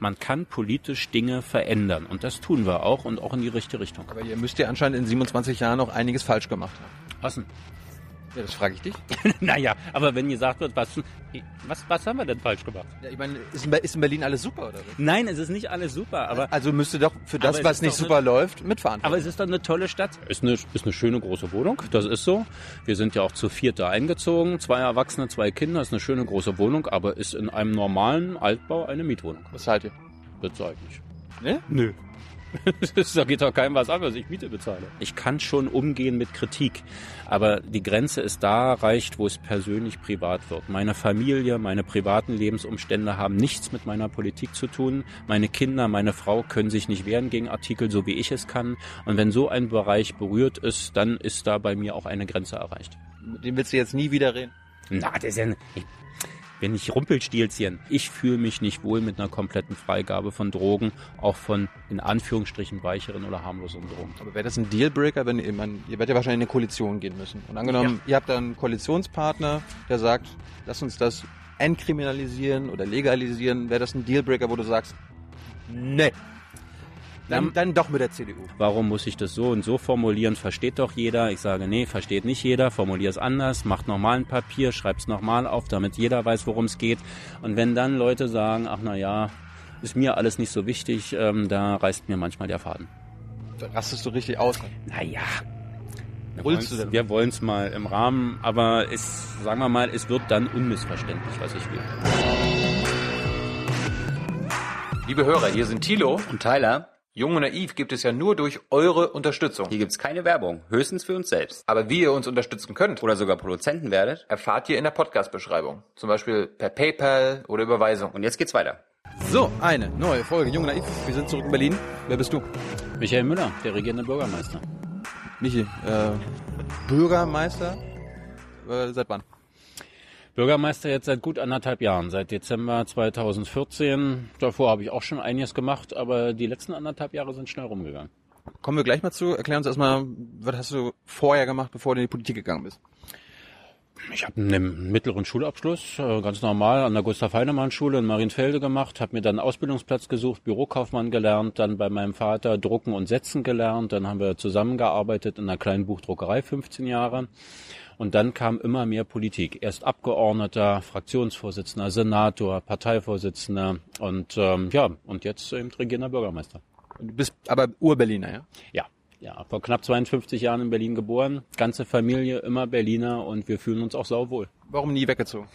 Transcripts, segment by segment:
Man kann politisch Dinge verändern und das tun wir auch und auch in die richtige Richtung. Aber ihr müsst ja anscheinend in 27 Jahren auch einiges falsch gemacht haben. Was denn? Ja, das frage ich dich. naja, aber wenn gesagt wird, was, was, was haben wir denn falsch gemacht? Ja, ich meine, ist in, ist in Berlin alles super, oder? was? Nein, es ist nicht alles super, aber, Also müsste doch für das, was nicht super eine- läuft, mitfahren. aber es ist doch eine tolle Stadt. Ist eine, ist eine schöne große Wohnung, das ist so. Wir sind ja auch zu viert da eingezogen, zwei Erwachsene, zwei Kinder, ist eine schöne große Wohnung, aber ist in einem normalen Altbau eine Mietwohnung. was zahlt ihr? Ich nicht. Ne? Nö. da geht doch keinem was an, was ich Miete bezahle. Ich kann schon umgehen mit Kritik, aber die Grenze ist da erreicht, wo es persönlich privat wird. Meine Familie, meine privaten Lebensumstände haben nichts mit meiner Politik zu tun. Meine Kinder, meine Frau können sich nicht wehren gegen Artikel, so wie ich es kann. Und wenn so ein Bereich berührt ist, dann ist da bei mir auch eine Grenze erreicht. Mit dem willst du jetzt nie wieder reden. Na, das ist ja, bin nicht Rumpelstilzchen. Ich fühle mich nicht wohl mit einer kompletten Freigabe von Drogen, auch von in Anführungsstrichen weicheren oder harmlosen Drogen. Aber wäre das ein Dealbreaker, wenn ihr, man, ihr werdet ja wahrscheinlich in eine Koalition gehen müssen. Und angenommen, ihr habt da einen Koalitionspartner, der sagt, lass uns das entkriminalisieren oder legalisieren, wäre das ein Dealbreaker, wo du sagst, nee. Dann, dann doch mit der CDU. Warum muss ich das so und so formulieren? Versteht doch jeder. Ich sage, nee, versteht nicht jeder. Formulier es anders. Macht nochmal ein Papier, schreib's nochmal auf, damit jeder weiß, worum es geht. Und wenn dann Leute sagen, ach na ja, ist mir alles nicht so wichtig, ähm, da reißt mir manchmal der Faden. Da rastest du richtig aus. Naja. Wir wollen es mal im Rahmen, aber es, sagen wir mal, es wird dann unmissverständlich, was ich will. Liebe Hörer, hier sind Thilo. Und Tyler, Jung und Naiv gibt es ja nur durch eure Unterstützung. hier gibt's keine Werbung, höchstens für uns selbst. Aber wie ihr uns unterstützen könnt, Oder sogar Produzenten werdet. erfahrt ihr in der Podcast-Beschreibung. Zum Beispiel per PayPal oder Überweisung. Und jetzt geht's weiter. So, eine neue Folge Jung und Naiv. Wir sind zurück in Berlin. Wer bist du? Michael Müller, der regierende Bürgermeister. Michi, äh, Bürgermeister? Äh, seit wann? Bürgermeister jetzt seit gut anderthalb Jahren, seit Dezember 2014. Davor habe ich auch schon einiges gemacht, aber die letzten anderthalb Jahre sind schnell rumgegangen. Kommen wir gleich mal zu. Erklär uns erstmal, was hast du vorher gemacht, bevor du in die Politik gegangen bist? Ich habe einen mittleren Schulabschluss, äh, ganz normal an der Gustav Heinemann Schule in Marienfelde gemacht, habe mir dann einen Ausbildungsplatz gesucht, Bürokaufmann gelernt, dann bei meinem Vater Drucken und Setzen gelernt, dann haben wir zusammengearbeitet in einer kleinen Buchdruckerei 15 Jahre und dann kam immer mehr Politik. Erst Abgeordneter, Fraktionsvorsitzender, Senator, Parteivorsitzender und ähm, ja, und jetzt eben regierender Bürgermeister. Du bist aber Ur-Berliner, ja? Ja, ja, vor knapp 52 Jahren in Berlin geboren, ganze Familie immer Berliner und wir fühlen uns auch sauwohl. Warum nie weggezogen?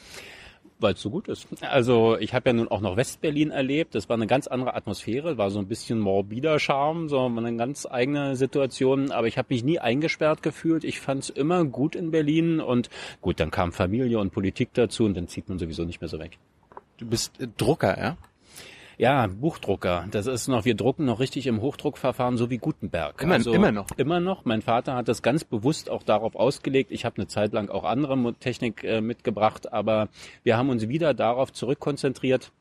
Weil es so gut ist. Also ich habe ja nun auch noch Westberlin erlebt. Das war eine ganz andere Atmosphäre, war so ein bisschen morbider Charme, so eine ganz eigene Situation. Aber ich habe mich nie eingesperrt gefühlt. Ich fand es immer gut in Berlin und gut, dann kam Familie und Politik dazu und dann zieht man sowieso nicht mehr so weg. Du bist Drucker, ja? Ja, Buchdrucker. Das ist noch, wir drucken noch richtig im Hochdruckverfahren, so wie Gutenberg. Immer- immer noch? Immer noch. Mein Vater hat das ganz bewusst auch darauf ausgelegt. Ich habe eine Zeit lang auch andere Technik äh, mitgebracht, aber wir haben uns wieder darauf zurückkonzentriert.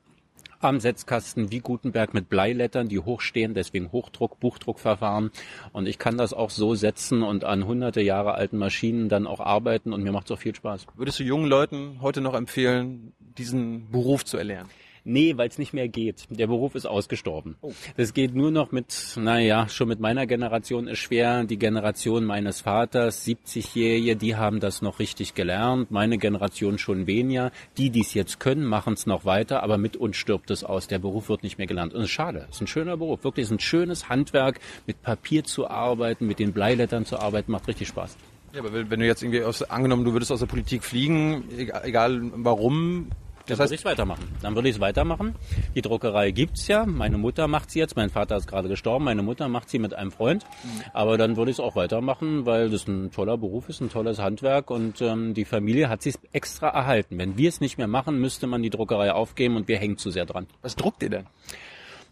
Am Setzkasten wie Gutenberg mit Bleilettern, die hochstehen, deswegen Hochdruck, Buchdruckverfahren. Und ich kann das auch so setzen und an hunderte Jahre alten Maschinen dann auch arbeiten und mir macht es auch viel Spaß. Würdest du jungen Leuten heute noch empfehlen, diesen Beruf zu erlernen? Nee, weil es nicht mehr geht. Der Beruf ist ausgestorben. Das geht nur noch mit, naja, schon mit meiner Generation ist schwer. Die Generation meines Vaters, 70-Jährige, die haben das noch richtig gelernt. Meine Generation schon weniger. Die, die es jetzt können, machen es noch weiter, aber mit uns stirbt es aus. Der Beruf wird nicht mehr gelernt. Und es ist schade. Es ist ein schöner Beruf. Wirklich, es ist ein schönes Handwerk, mit Papier zu arbeiten, mit den Bleilettern zu arbeiten, macht richtig Spaß. Ja, aber wenn wenn du jetzt irgendwie aus, angenommen, du würdest aus der Politik fliegen, egal, egal warum, Dann das würde ich es weitermachen. Dann würde ich es weitermachen. Die Druckerei gibt's ja. Meine Mutter macht sie jetzt. Mein Vater ist gerade gestorben. Meine Mutter macht sie mit einem Freund. Aber dann würde ich es auch weitermachen, weil das ein toller Beruf ist, ein tolles Handwerk und ähm, die Familie hat sich extra erhalten. Wenn wir es nicht mehr machen, müsste man die Druckerei aufgeben und wir hängen zu sehr dran. was druckt ihr denn?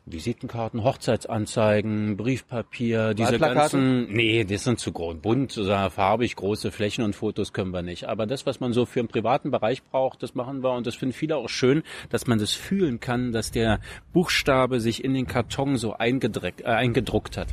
Visitenkarten, Hochzeitsanzeigen, Briefpapier, diese ganzen. Nee, das sind zu groß. Bunt farbig, große Flächen und Fotos können wir nicht. Aber das, was man so für einen privaten Bereich braucht, das machen wir. Und das finden viele auch schön, dass man das fühlen kann, dass der Buchstabe sich in den Karton so äh, eingedruckt hat.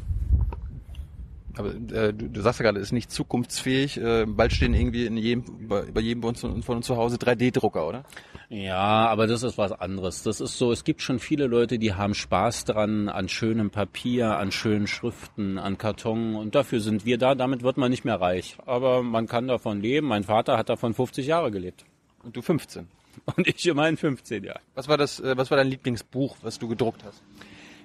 Aber äh, du, du sagst ja gerade, es ist nicht zukunftsfähig. Äh, bald stehen irgendwie in jedem, bei, bei jedem von uns, von uns zu Hause 3D-Drucker, oder? Ja, aber das ist was anderes. Das ist so, es gibt schon viele Leute, die haben Spaß dran an schönem Papier, an schönen Schriften, an Karton und dafür sind wir da. Damit wird man nicht mehr reich. Aber man kann davon leben. Mein Vater hat davon 50 Jahre gelebt. Und du 15. Und ich immerhin 15, ja. Was war das, äh, was war dein Lieblingsbuch, was du gedruckt hast?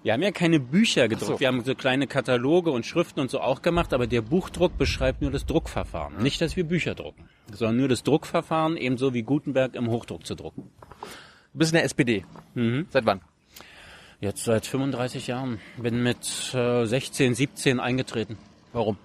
Wir haben ja keine Bücher gedruckt. So. Wir haben so kleine Kataloge und Schriften und so auch gemacht, aber der Buchdruck beschreibt nur das Druckverfahren. Nicht, dass wir Bücher drucken, sondern nur das Druckverfahren, ebenso wie Gutenberg im Hochdruck zu drucken. Du bist in der SPD. Seit wann? Jetzt seit 35 Jahren. Bin mit äh, 16, 17 eingetreten. Warum?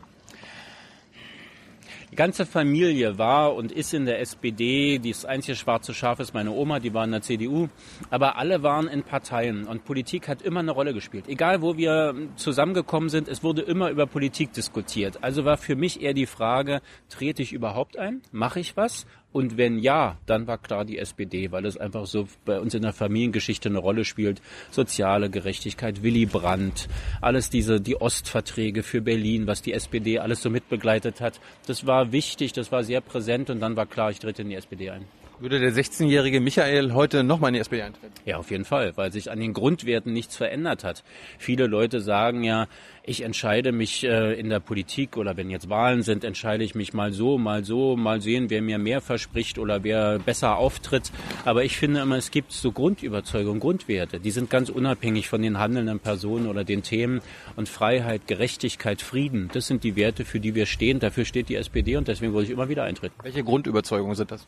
Ganze Familie war und ist in der SPD. Das einzige schwarze Schaf ist meine Oma, die war in der CDU. Aber alle waren in Parteien und Politik hat immer eine Rolle gespielt. Egal, wo wir zusammengekommen sind, es wurde immer über Politik diskutiert. Also war für mich eher die Frage, trete ich überhaupt ein? Mache ich was? Und wenn ja, dann war klar die SPD, weil es einfach so bei uns in der Familiengeschichte eine Rolle spielt. Soziale Gerechtigkeit, Willy Brandt, alles diese, die Ostverträge für Berlin, was die SPD alles so mitbegleitet hat. Das war wichtig, das war sehr präsent und dann war klar, ich trete in die SPD ein. Würde der 16-jährige Michael heute nochmal in die SPD eintreten? Ja, auf jeden Fall, weil sich an den Grundwerten nichts verändert hat. Viele Leute sagen ja, ich entscheide mich äh, in der Politik oder wenn jetzt Wahlen sind, entscheide ich mich mal so, mal so, mal sehen, wer mir mehr verspricht oder wer besser auftritt. Aber ich finde immer, es gibt so Grundüberzeugungen, Grundwerte, die sind ganz unabhängig von den handelnden Personen oder den Themen. Und Freiheit, Gerechtigkeit, Frieden, das sind die Werte, für die wir stehen. Dafür steht die SPD und deswegen wollte ich immer wieder eintreten. Welche Grundüberzeugungen sind das?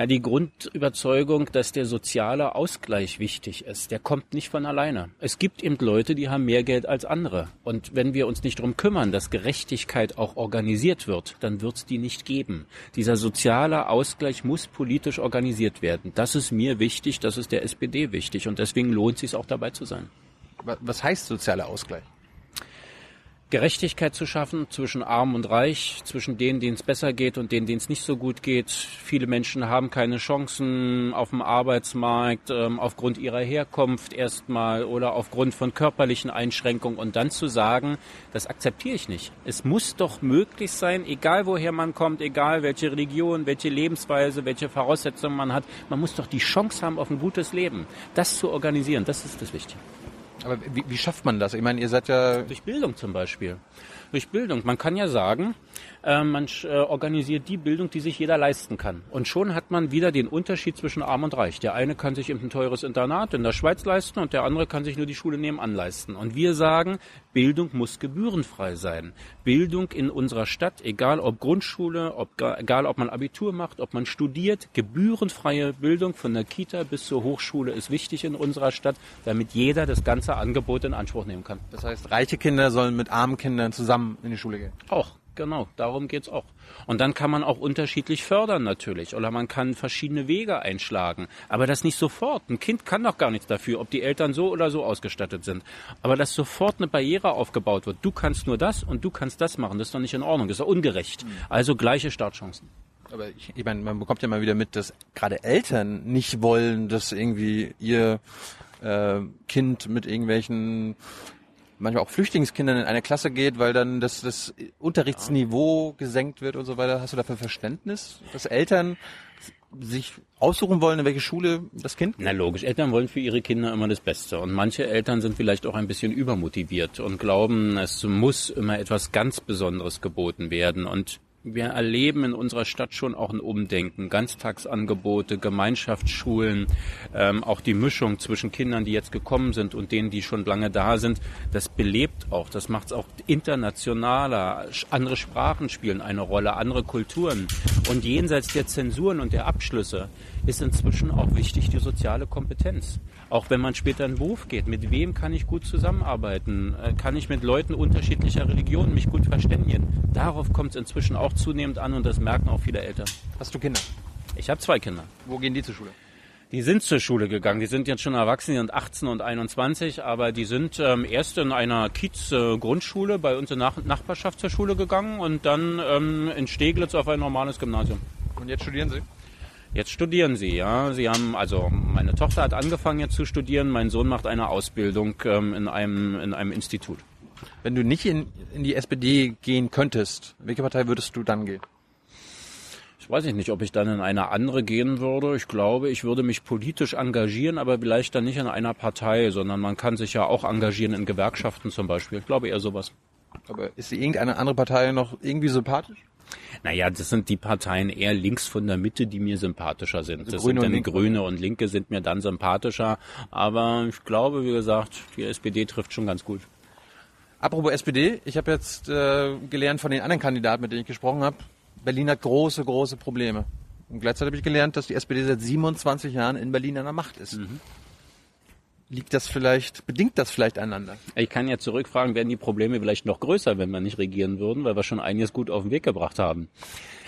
Ja, die Grundüberzeugung, dass der soziale Ausgleich wichtig ist, der kommt nicht von alleine. Es gibt eben Leute, die haben mehr Geld als andere. Und wenn wir uns nicht darum kümmern, dass Gerechtigkeit auch organisiert wird, dann wird es die nicht geben. Dieser soziale Ausgleich muss politisch organisiert werden. Das ist mir wichtig, das ist der SPD wichtig. Und deswegen lohnt es sich auch dabei zu sein. Wa- Was heißt sozialer Ausgleich? Gerechtigkeit zu schaffen zwischen Arm und Reich, zwischen denen, denen es besser geht und denen, denen es nicht so gut geht. Viele Menschen haben keine Chancen auf dem Arbeitsmarkt ähm, aufgrund ihrer Herkunft erstmal oder aufgrund von körperlichen Einschränkungen und dann zu sagen, das akzeptiere ich nicht. Es muss doch möglich sein, egal woher man kommt, egal welche Religion, welche Lebensweise, welche Voraussetzungen man hat, man muss doch die Chance haben auf ein gutes Leben. Das zu organisieren, das ist das Wichtige. Aber wie, wie schafft man das? Ich meine, ihr seid ja Durch Bildung zum Beispiel. Durch Bildung. Man kann ja sagen, äh, man äh, organisiert die Bildung, die sich jeder leisten kann. Und schon hat man wieder den Unterschied zwischen Arm und Reich. Der eine kann sich eben ein teures Internat in der Schweiz leisten und der andere kann sich nur die Schule nebenan leisten. Und wir sagen, Bildung muss gebührenfrei sein. Bildung in unserer Stadt, egal ob Grundschule, ob, egal ob man Abitur macht, ob man studiert, gebührenfreie Bildung von der Kita bis zur Hochschule ist wichtig in unserer Stadt, damit jeder das ganze Angebot in Anspruch nehmen kann. Das heißt, reiche Kinder sollen mit armen Kindern zusammen in die Schule gehen. Auch, genau, darum geht's auch. Und dann kann man auch unterschiedlich fördern natürlich oder man kann verschiedene Wege einschlagen. Aber das nicht sofort. Ein Kind kann doch gar nichts dafür, ob die Eltern so oder so ausgestattet sind. Aber dass sofort eine Barriere aufgebaut wird, du kannst nur das und du kannst das machen, das ist doch nicht in Ordnung, das ist doch ungerecht. Also gleiche Startchancen. Aber ich, ich meine, man bekommt ja mal wieder mit, dass gerade Eltern nicht wollen, dass irgendwie ihr äh, Kind mit irgendwelchen manchmal auch Flüchtlingskindern in eine Klasse geht, weil dann das, das Unterrichtsniveau gesenkt wird und so weiter. Hast du dafür Verständnis, dass Eltern sich aussuchen wollen, in welche Schule das Kind? Na logisch, Eltern wollen für ihre Kinder immer das Beste. Und manche Eltern sind vielleicht auch ein bisschen übermotiviert und glauben, es muss immer etwas ganz Besonderes geboten werden. Und wir erleben in unserer Stadt schon auch ein Umdenken. Ganztagsangebote, Gemeinschaftsschulen, ähm, auch die Mischung zwischen Kindern, die jetzt gekommen sind und denen, die schon lange da sind, das belebt auch. Das macht es auch internationaler. Andere Sprachen spielen eine Rolle, andere Kulturen. Und jenseits der Zensuren und der Abschlüsse ist inzwischen auch wichtig die soziale Kompetenz. Auch wenn man später in den Beruf geht, mit wem kann ich gut zusammenarbeiten? Äh, Kann ich mit Leuten unterschiedlicher Religionen mich gut verständigen? Darauf kommt es inzwischen auch zunehmend an und das merken auch viele Eltern. Hast du Kinder? Ich habe zwei Kinder. Wo gehen die zur Schule? Die sind zur Schule gegangen. Die sind jetzt schon erwachsen, die sind 18 und 21, aber die sind ähm, erst in einer Kiez-Grundschule bei uns in Nach Nachbarschaft zur Schule gegangen und dann ähm, in Steglitz auf ein normales Gymnasium. Und jetzt studieren sie? Jetzt studieren sie, ja. Sie haben, also meine Tochter hat angefangen jetzt zu studieren, mein Sohn macht eine Ausbildung ähm, in einem in einem Institut. Wenn du nicht in, in die SPD gehen könntest, welche Partei würdest du dann gehen? Ich weiß ich nicht, ob ich dann in eine andere gehen würde. Ich glaube, ich würde mich politisch engagieren, aber vielleicht dann nicht in einer Partei, sondern man kann sich ja auch engagieren in Gewerkschaften zum Beispiel. Ich glaube eher sowas. Aber ist irgendeine andere Partei noch irgendwie sympathisch? Naja, das sind die Parteien eher links von der Mitte, die mir sympathischer sind. Also das Grüne sind und dann Linke. Grüne und Linke sind mir dann sympathischer. Aber ich glaube, wie gesagt, die SPD trifft schon ganz gut. Apropos SPD, ich habe jetzt äh, gelernt von den anderen Kandidaten, mit denen ich gesprochen habe, Berlin hat große, große Probleme. Und gleichzeitig habe ich gelernt, dass die SPD seit 27 Jahren in Berlin an der Macht ist. Liegt das vielleicht, bedingt das vielleicht einander? Ich kann ja zurückfragen, wären die Probleme vielleicht noch größer, wenn wir nicht regieren würden, weil wir schon einiges gut auf den Weg gebracht haben.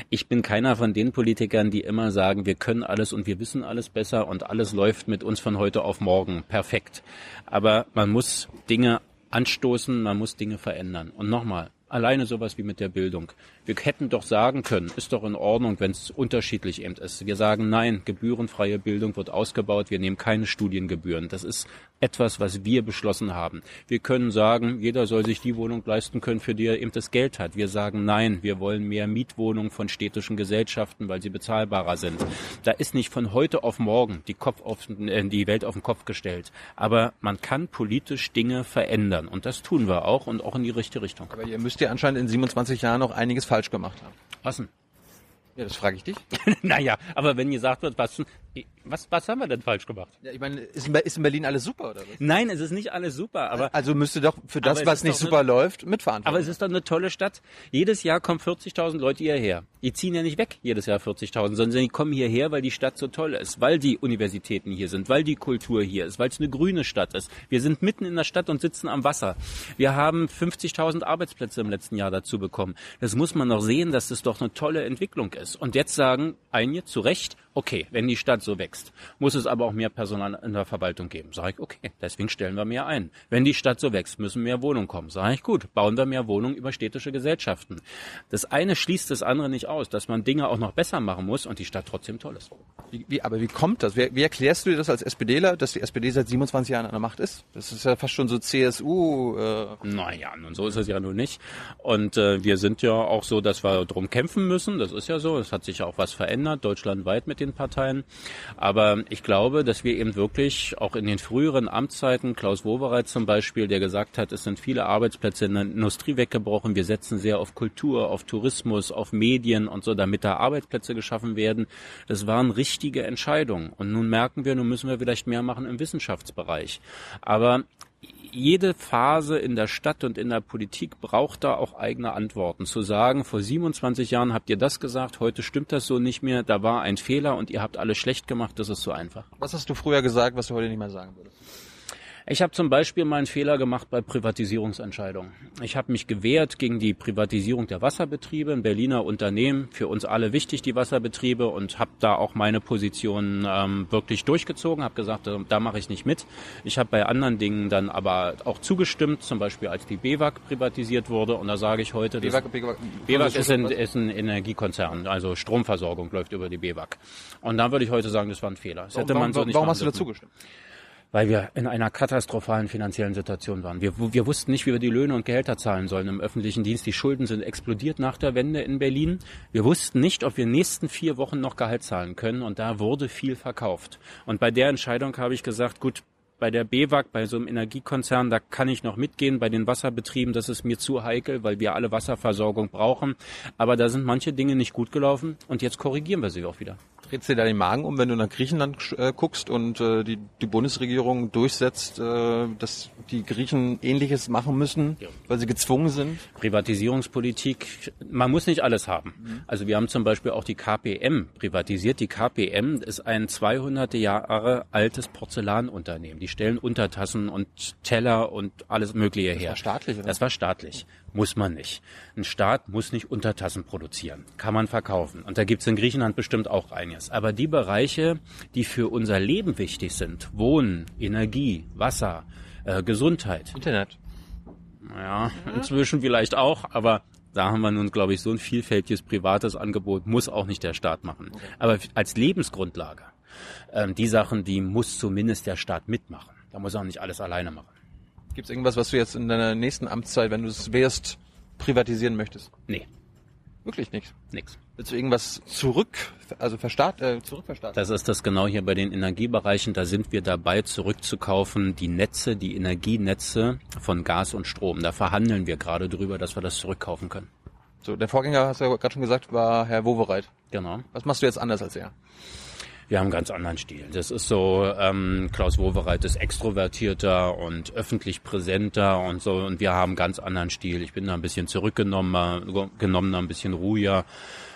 Ich bin keiner von den Politikern, die immer sagen, wir können alles und wir wissen alles besser und alles läuft mit uns von heute auf morgen perfekt. Aber man muss Dinge anstoßen, man muss Dinge verändern. Und nochmal, alleine sowas wie mit der Bildung. Wir hätten doch sagen können, ist doch in Ordnung, wenn es unterschiedlich eben ist. Wir sagen, nein, gebührenfreie Bildung wird ausgebaut, wir nehmen keine Studiengebühren. Das ist etwas, was wir beschlossen haben. Wir können sagen, jeder soll sich die Wohnung leisten können, für die er eben das Geld hat. Wir sagen, nein, wir wollen mehr Mietwohnungen von städtischen Gesellschaften, weil sie bezahlbarer sind. Da ist nicht von heute auf morgen die, Kopf auf, äh, die Welt auf den Kopf gestellt. Aber man kann politisch Dinge verändern. Und das tun wir auch und auch in die richtige Richtung. Aber ihr müsst ja anscheinend in 27 Jahren noch einiges falsch gemacht haben. Was denn? Ja, das frage ich dich. naja, aber wenn gesagt wird, was, was, was haben wir denn falsch gemacht? Ja, ich meine, ist in, ist in Berlin alles super oder was? Nein, es ist nicht alles super, aber Also müsste doch für das, was nicht super eine- läuft, mitverantworten. Aber es ist doch eine tolle Stadt. Jedes Jahr kommen 40.000 Leute hierher. Die ziehen ja nicht weg jedes Jahr 40.000, sondern die kommen hierher, weil die Stadt so toll ist, weil die Universitäten hier sind, weil die Kultur hier ist, weil es eine grüne Stadt ist. Wir sind mitten in der Stadt und sitzen am Wasser. Wir haben 50.000 Arbeitsplätze im letzten Jahr dazu bekommen. Das muss man doch sehen, dass das doch eine tolle Entwicklung ist. Und jetzt sagen einige zu Recht, okay, wenn die Stadt so wächst, muss es aber auch mehr Personal in der Verwaltung geben. Sag ich, okay, deswegen stellen wir mehr ein. Wenn die Stadt so wächst, müssen mehr Wohnungen kommen. Sag ich, gut, bauen wir mehr Wohnungen über städtische Gesellschaften. Das eine schließt das andere nicht aus, dass man Dinge auch noch besser machen muss und die Stadt trotzdem toll ist. Wie, wie, aber wie kommt das? Wie, wie erklärst du dir das als SPDler, dass die SPD seit 27 Jahren an der Macht ist? Das ist ja fast schon so CSU. Äh, Naja, nun so ist es ja nun nicht. Und äh, wir sind ja auch so, dass wir drum kämpfen müssen. Das ist ja so. Es hat sich ja auch was verändert, deutschlandweit mit den Parteien. Aber ich glaube, dass wir eben wirklich auch in den früheren Amtszeiten, Klaus Wowereit zum Beispiel, der gesagt hat, es sind viele Arbeitsplätze in der Industrie weggebrochen. Wir setzen sehr auf Kultur, auf Tourismus, auf Medien und so, damit da Arbeitsplätze geschaffen werden. Das waren richtige Entscheidungen. Und nun merken wir, nun müssen wir vielleicht mehr machen im Wissenschaftsbereich. Aber jede Phase in der Stadt und in der Politik braucht da auch eigene Antworten. Zu sagen, vor 27 Jahren habt ihr das gesagt, heute stimmt das so nicht mehr, da war ein Fehler und ihr habt alles schlecht gemacht, das ist so einfach. was hast du früher gesagt, was du heute nicht mehr sagen würdest? Ich habe zum Beispiel mal einen Fehler gemacht bei Privatisierungsentscheidungen. Ich habe mich gewehrt gegen die Privatisierung der Wasserbetriebe, ein Berliner Unternehmen, für uns alle wichtig, die Wasserbetriebe, und habe da auch meine Position ähm, wirklich durchgezogen, habe gesagt, äh, da mache ich nicht mit. Ich habe bei anderen Dingen dann aber auch zugestimmt, zum Beispiel als die BEWAG privatisiert wurde, und da sage ich heute, das- BEWAG, BEWAG, BEWAG ist ein, ist ein Energiekonzern, also Stromversorgung läuft über die BEWAG. Und da würde ich heute sagen, das war ein Fehler. Das hätte warum, man so warum, nicht warum hast du dürfen. dazu gestimmt? Weil wir in einer katastrophalen finanziellen Situation waren. Wir, wir wussten nicht, wie wir die Löhne und Gehälter zahlen sollen im öffentlichen Dienst. Die Schulden sind explodiert nach der Wende in Berlin. Wir wussten nicht, ob wir in den nächsten vier Wochen noch Gehalt zahlen können. Und da wurde viel verkauft. Und bei der Entscheidung habe ich gesagt, gut, bei der BEWAG, bei so einem Energiekonzern, da kann ich noch mitgehen. Bei den Wasserbetrieben, das ist mir zu heikel, weil wir alle Wasserversorgung brauchen. Aber da sind manche Dinge nicht gut gelaufen. Und jetzt korrigieren wir sie auch wieder. Drehst dir da den Magen um, wenn du nach Griechenland äh, guckst und äh, die, die Bundesregierung durchsetzt, äh, dass die Griechen Ähnliches machen müssen, Ja. weil sie gezwungen sind? Privatisierungspolitik, man muss nicht alles haben. Also wir haben zum Beispiel auch die KPM privatisiert. Die KPM ist ein 200 Jahre altes Porzellanunternehmen. Die stellen Untertassen und Teller und alles Mögliche her. war staatlich, oder? Das war staatlich. Muss man nicht. Ein Staat muss nicht Untertassen produzieren. Kann man verkaufen. Und da gibt's in Griechenland bestimmt auch einiges. Aber die Bereiche, die für unser Leben wichtig sind, Wohnen, Energie, Wasser, äh, Gesundheit, Internet. ja, inzwischen vielleicht auch, aber da haben wir nun, glaube ich, so ein vielfältiges privates Angebot, muss auch nicht der Staat machen. Aber als Lebensgrundlage, ähm, die Sachen, die muss zumindest der Staat mitmachen. Da muss er auch nicht alles alleine machen. Gibt es irgendwas, was du jetzt in deiner nächsten Amtszeit, wenn du es wärst, privatisieren möchtest? Nee, Wirklich nichts. nix. Willst du irgendwas zurück, also verstaat, äh, zurückverstaatlichen? Das ist das genau hier bei den Energiebereichen. Da sind wir dabei, zurückzukaufen, die Netze, die Energienetze von Gas und Strom. Da verhandeln wir gerade drüber, dass wir das zurückkaufen können. So, der Vorgänger, hast du ja gerade schon gesagt, war Herr Wowereit. Genau. Was machst du jetzt anders als er? Wir haben einen ganz anderen Stil. Das ist so, ähm, Klaus Wowereit ist extrovertierter und öffentlich präsenter und so. Und wir haben einen ganz anderen Stil. Ich bin da ein bisschen zurückgenommener, genommener, ein bisschen ruhiger.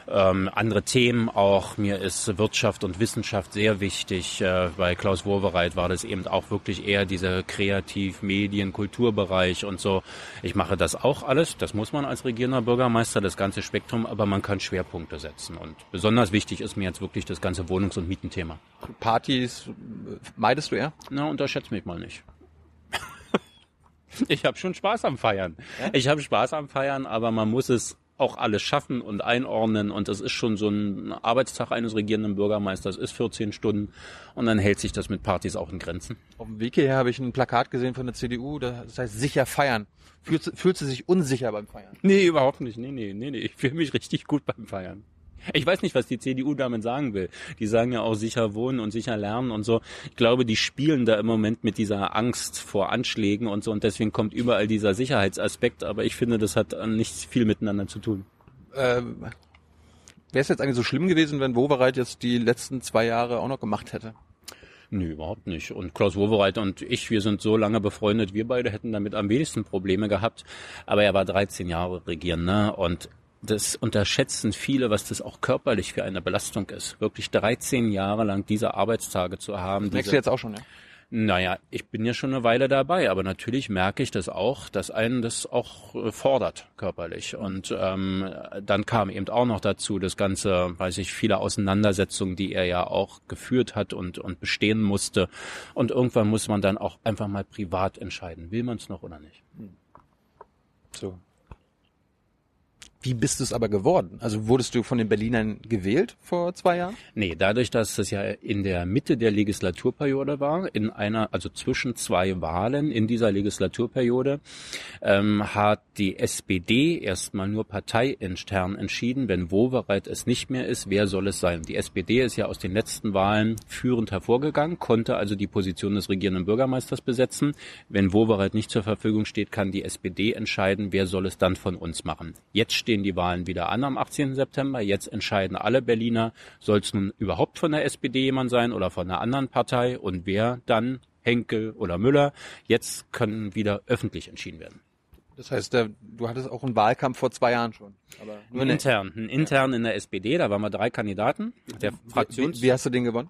Ähm, andere Themen auch. Mir ist Wirtschaft und Wissenschaft sehr wichtig. Äh, bei Klaus Wowereit war das eben auch wirklich eher dieser Kreativ-, Medien-, Kulturbereich und so. Ich mache das auch alles. Das muss man als regierender Bürgermeister, das ganze Spektrum, aber man kann Schwerpunkte setzen. Und besonders wichtig ist mir jetzt wirklich das ganze Wohnungs- und Mietenthema. Partys meidest du eher? Na, unterschätzt mich mal nicht. ich habe schon Spaß am Feiern. Ich habe Spaß am Feiern, aber man muss es auch alles schaffen und einordnen und das ist schon so ein Arbeitstag eines regierenden Bürgermeisters ist 14 Stunden und dann hält sich das mit Partys auch in Grenzen. Auf dem Weg hierher habe ich ein Plakat gesehen von der CDU, das heißt sicher feiern. Fühlst, fühlst du dich unsicher beim Feiern? Nee, überhaupt nicht. Nee, nee, nee, nee. Ich fühle mich richtig gut beim Feiern. Ich weiß nicht, was die CDU damit sagen will. Die sagen ja auch sicher wohnen und sicher lernen und so. Ich glaube, die spielen da im Moment mit dieser Angst vor Anschlägen und so und deswegen kommt überall dieser Sicherheitsaspekt, aber ich finde, das hat nicht viel miteinander zu tun. Ähm, Wäre es jetzt eigentlich so schlimm gewesen, wenn Wowereit jetzt die letzten zwei Jahre auch noch gemacht hätte? Nö, überhaupt nicht. Und Klaus Wowereit und ich, wir sind so lange befreundet, wir beide hätten damit am wenigsten Probleme gehabt. Aber er war 13 Jahre Regierender und das unterschätzen viele, was das auch körperlich für eine Belastung ist. Wirklich 13 Jahre lang diese Arbeitstage zu haben. Merkst du jetzt auch schon, ja? Naja, ich bin ja schon eine Weile dabei, aber natürlich merke ich das auch, dass einen das auch äh, fordert körperlich. Und ähm, dann kam eben auch noch dazu das ganze, weiß ich, viele Auseinandersetzungen, die er ja auch geführt hat und, und bestehen musste. Und irgendwann muss man dann auch einfach mal privat entscheiden, will man es noch oder nicht. So. Wie bist du es aber geworden? Also wurdest du von den Berlinern gewählt vor zwei Jahren? Nee, dadurch, dass es ja in der Mitte der Legislaturperiode war, in einer, also zwischen zwei Wahlen in dieser Legislaturperiode, ähm, hat die SPD erstmal nur parteiintern entschieden, wenn Wowereit es nicht mehr ist, wer soll es sein? Die SPD ist ja aus den letzten Wahlen führend hervorgegangen, konnte also die Position des regierenden Bürgermeisters besetzen. Wenn Wowereit nicht zur Verfügung steht, kann die SPD entscheiden, wer soll es dann von uns machen. Jetzt stehen die Wahlen wieder an am 18. September. Jetzt entscheiden alle Berliner, soll es nun überhaupt von der SPD jemand sein oder von einer anderen Partei und wer dann, Henkel oder Müller. Jetzt können wieder öffentlich entschieden werden. Das heißt, du hattest auch einen Wahlkampf vor zwei Jahren schon. Aber nur intern, ein intern in der SPD, da waren wir drei Kandidaten. Der Fraktions wie, wie hast du den gewonnen?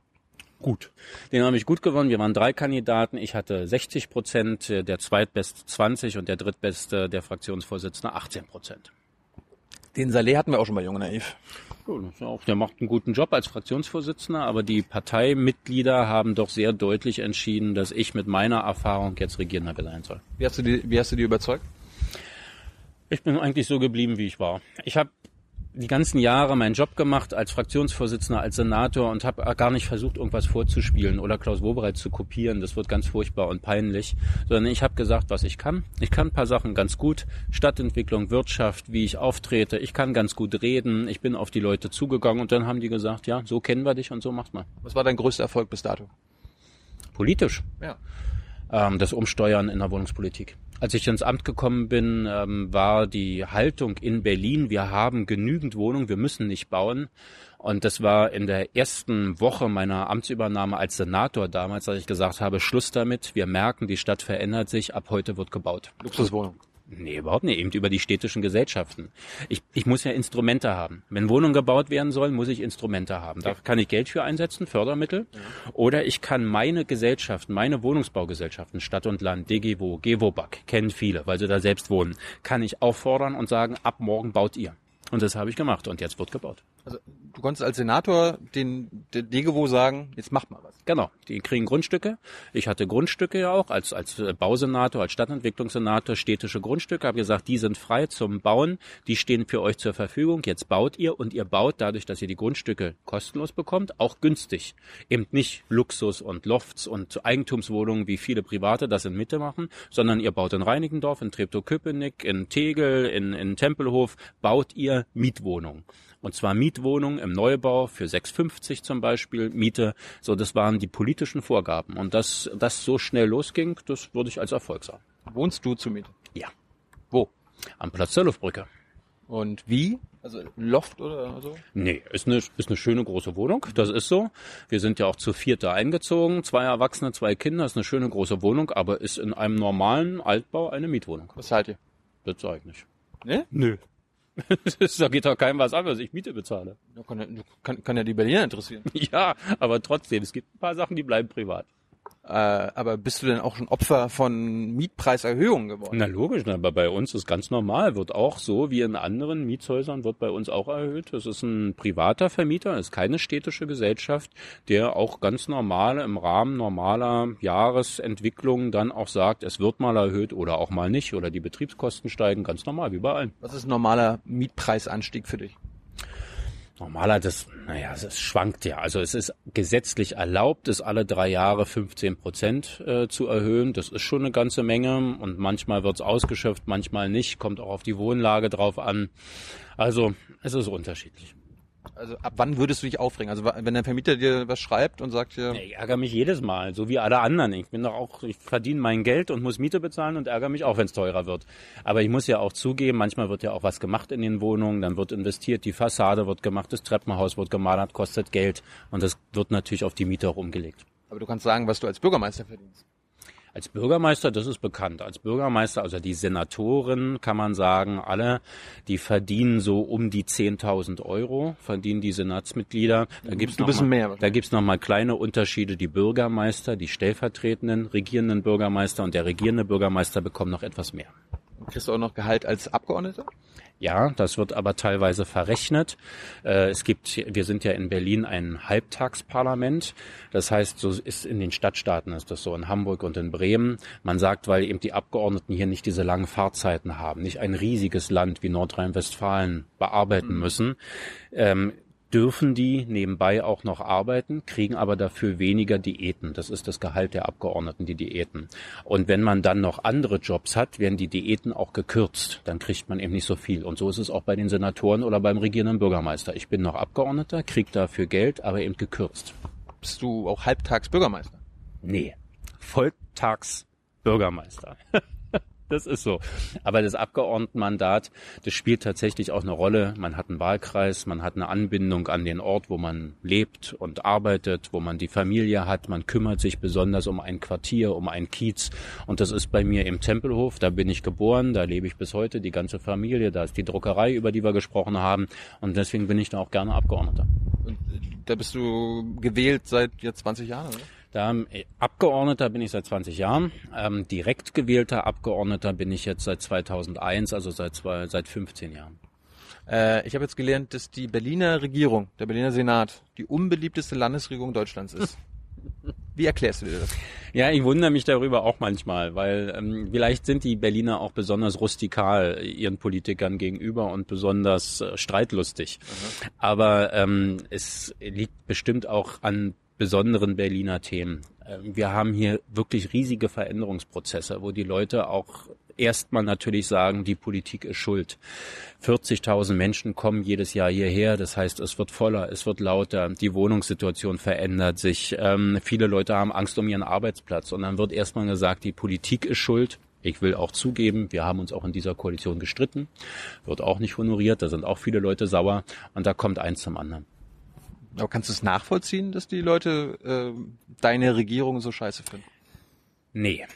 gut. Den habe ich gut gewonnen. Wir waren drei Kandidaten. Ich hatte 60 Prozent, der zweitbeste 20 und der drittbeste, der Fraktionsvorsitzende 18 Prozent. Den Saleh hatten wir auch schon bei Jung Naiv. Der macht einen guten Job als Fraktionsvorsitzender, aber die Parteimitglieder haben doch sehr deutlich entschieden, dass ich mit meiner Erfahrung jetzt Regierender sein soll. Wie hast du die, wie hast du die überzeugt? Ich bin eigentlich so geblieben, wie ich war. Ich habe die ganzen Jahre meinen Job gemacht als Fraktionsvorsitzender, als Senator und habe gar nicht versucht, irgendwas vorzuspielen oder Klaus Wobereit zu kopieren. Das wird ganz furchtbar und peinlich. Sondern ich habe gesagt, was ich kann. Ich kann ein paar Sachen ganz gut. Stadtentwicklung, Wirtschaft, wie ich auftrete. Ich kann ganz gut reden. Ich bin auf die Leute zugegangen und dann haben die gesagt, ja, so kennen wir dich und so macht man. Was war dein größter Erfolg bis dato? Politisch. Ja. ähm, das Umsteuern in der Wohnungspolitik. Als ich ins Amt gekommen bin, ähm, war die Haltung in Berlin, wir haben genügend Wohnungen, wir müssen nicht bauen. Und das war in der ersten Woche meiner Amtsübernahme als Senator damals, als ich gesagt habe, Schluss damit, wir merken, die Stadt verändert sich, ab heute wird gebaut. Luxuswohnung. Nee, überhaupt nicht, eben über die städtischen Gesellschaften. Ich, ich muss ja Instrumente haben. Wenn Wohnungen gebaut werden sollen, muss ich Instrumente haben. Da kann ich Geld für einsetzen, Fördermittel. Oder ich kann meine Gesellschaften, meine Wohnungsbaugesellschaften, Stadt und Land, DGWO, GEWOBAG, kennen viele, weil sie da selbst wohnen, kann ich auffordern und sagen, ab morgen baut ihr. Und das habe ich gemacht und jetzt wird gebaut. Also du konntest als Senator den, den Degewo sagen, jetzt macht mal was. Genau, die kriegen Grundstücke. Ich hatte Grundstücke ja auch als als Bausenator, als Stadtentwicklungssenator, städtische Grundstücke. Habe gesagt, die sind frei zum Bauen, die stehen für euch zur Verfügung. Jetzt baut ihr und ihr baut dadurch, dass ihr die Grundstücke kostenlos bekommt, auch günstig. Eben nicht Luxus und Lofts und Eigentumswohnungen, wie viele Private das in Mitte machen, sondern ihr baut in Reinickendorf, in Treptow-Köpenick, in Tegel, in, in Tempelhof, baut ihr Mietwohnungen. Und zwar Mietwohnungen im Neubau für 6,50 zum Beispiel Miete. So, das waren die politischen Vorgaben. Und dass das so schnell losging, das würde ich als Erfolg sagen. Wohnst du zu Miete? Ja. Wo? Am Platz der Luftbrücke. Und wie? Also Loft oder so? Nee, ist eine, ist eine schöne große Wohnung. Das ist so. Wir sind ja auch zu vierter eingezogen. Zwei Erwachsene, zwei Kinder. Ist eine schöne große Wohnung, aber ist in einem normalen Altbau eine Mietwohnung. Was zahlt ihr? Das sage ich nicht. Ne? Nö. da geht doch keinem was an, was ich Miete bezahle. Ja, kann, ja- kann, kann ja die Berliner interessieren. Ja, aber trotzdem, es gibt ein paar Sachen, die bleiben privat. Äh, aber bist du denn auch schon Opfer von Mietpreiserhöhungen geworden? Na logisch, aber bei uns ist ganz normal, wird auch so wie in anderen Mietshäusern, wird bei uns auch erhöht. Es ist ein privater Vermieter, ist keine städtische Gesellschaft, der auch ganz normal im Rahmen normaler Jahresentwicklung dann auch sagt, es wird mal erhöht oder auch mal nicht oder die Betriebskosten steigen, ganz normal, wie bei allen. Was ist ein normaler Mietpreisanstieg für dich? Normaler, das, naja, es schwankt ja. Also es ist gesetzlich erlaubt, es alle drei Jahre 15 Prozent äh, zu erhöhen. Das ist schon eine ganze Menge und manchmal wird's ausgeschöpft, manchmal nicht. Kommt auch auf die Wohnlage drauf an. Also es ist unterschiedlich. Also ab wann würdest du dich aufregen? Also wenn der Vermieter dir was schreibt und sagt dir, Ich ärgere mich jedes Mal, so wie alle anderen. Ich bin doch auch, ich verdiene mein Geld und muss Miete bezahlen und ärgere mich auch, wenn es teurer wird. Aber ich muss ja auch zugeben, manchmal wird ja auch was gemacht in den Wohnungen, dann wird investiert, die Fassade wird gemacht, das Treppenhaus wird gemalert, kostet Geld und das wird natürlich auf die Miete auch umgelegt. aber du kannst sagen, was du als Bürgermeister verdienst. Als Bürgermeister, das ist bekannt. Als Bürgermeister, also die Senatoren, kann man sagen, alle, die verdienen so um die 10.000 Euro, verdienen die Senatsmitglieder. Da gibt's Du noch mal, mehr. Da gibt's noch mal kleine Unterschiede. Die Bürgermeister, die stellvertretenden regierenden Bürgermeister und der regierende Bürgermeister bekommen noch etwas mehr. Kriegst du auch noch Gehalt als Abgeordneter? Ja, das wird aber teilweise verrechnet. Äh, Es gibt, wir sind ja in Berlin ein Halbtagsparlament. Das heißt, so ist in den Stadtstaaten ist das so, in Hamburg und in Bremen. Man sagt, weil eben die Abgeordneten hier nicht diese langen Fahrzeiten haben, nicht ein riesiges Land wie Nordrhein-Westfalen bearbeiten müssen, ähm, dürfen die nebenbei auch noch arbeiten, kriegen aber dafür weniger Diäten. Das ist das Gehalt der Abgeordneten, die Diäten. Und wenn man dann noch andere Jobs hat, werden die Diäten auch gekürzt. Dann kriegt man eben nicht so viel. Und so ist es auch bei den Senatoren oder beim regierenden Bürgermeister. Ich bin noch Abgeordneter, krieg dafür Geld, aber eben gekürzt. Bist du auch halbtags Bürgermeister? Nee, Volltagsbürgermeister. Das ist so. Aber das Abgeordnetenmandat, das spielt tatsächlich auch eine Rolle. Man hat einen Wahlkreis, man hat eine Anbindung an den Ort, wo man lebt und arbeitet, wo man die Familie hat. Man kümmert sich besonders um ein Quartier, um einen Kiez. Und das ist bei mir im Tempelhof. Da bin ich geboren, da lebe ich bis heute, die ganze Familie. Da ist die Druckerei, über die wir gesprochen haben. Und deswegen bin ich da auch gerne Abgeordneter. Und äh, da bist du gewählt seit jetzt 20 Jahren, oder? Da, äh, Abgeordneter bin ich seit 20 Jahren. Ähm, direkt gewählter Abgeordneter bin ich jetzt seit 2001, also seit, zwei, seit 15 Jahren. Äh, ich habe jetzt gelernt, dass die Berliner Regierung, der Berliner Senat, die unbeliebteste Landesregierung Deutschlands ist. Wie erklärst du dir das? Ja, ich wundere mich darüber auch manchmal, weil ähm, vielleicht sind die Berliner auch besonders rustikal ihren Politikern gegenüber und besonders äh, streitlustig. Aber ähm, es liegt bestimmt auch an besonderen Berliner Themen. Ähm, Wir haben hier wirklich riesige Veränderungsprozesse, wo die Leute auch erstmal natürlich sagen, die Politik ist schuld. 40.000 Menschen kommen jedes Jahr hierher, das heißt, es wird voller, es wird lauter, die Wohnungssituation verändert sich, ähm, viele Leute haben Angst um ihren Arbeitsplatz und dann wird erstmal gesagt, die Politik ist schuld. Ich will auch zugeben, wir haben uns auch in dieser Koalition gestritten, wird auch nicht honoriert, da sind auch viele Leute sauer und da kommt eins zum anderen. Aber kannst du es nachvollziehen, dass die Leute äh, deine Regierung so scheiße finden? Nee.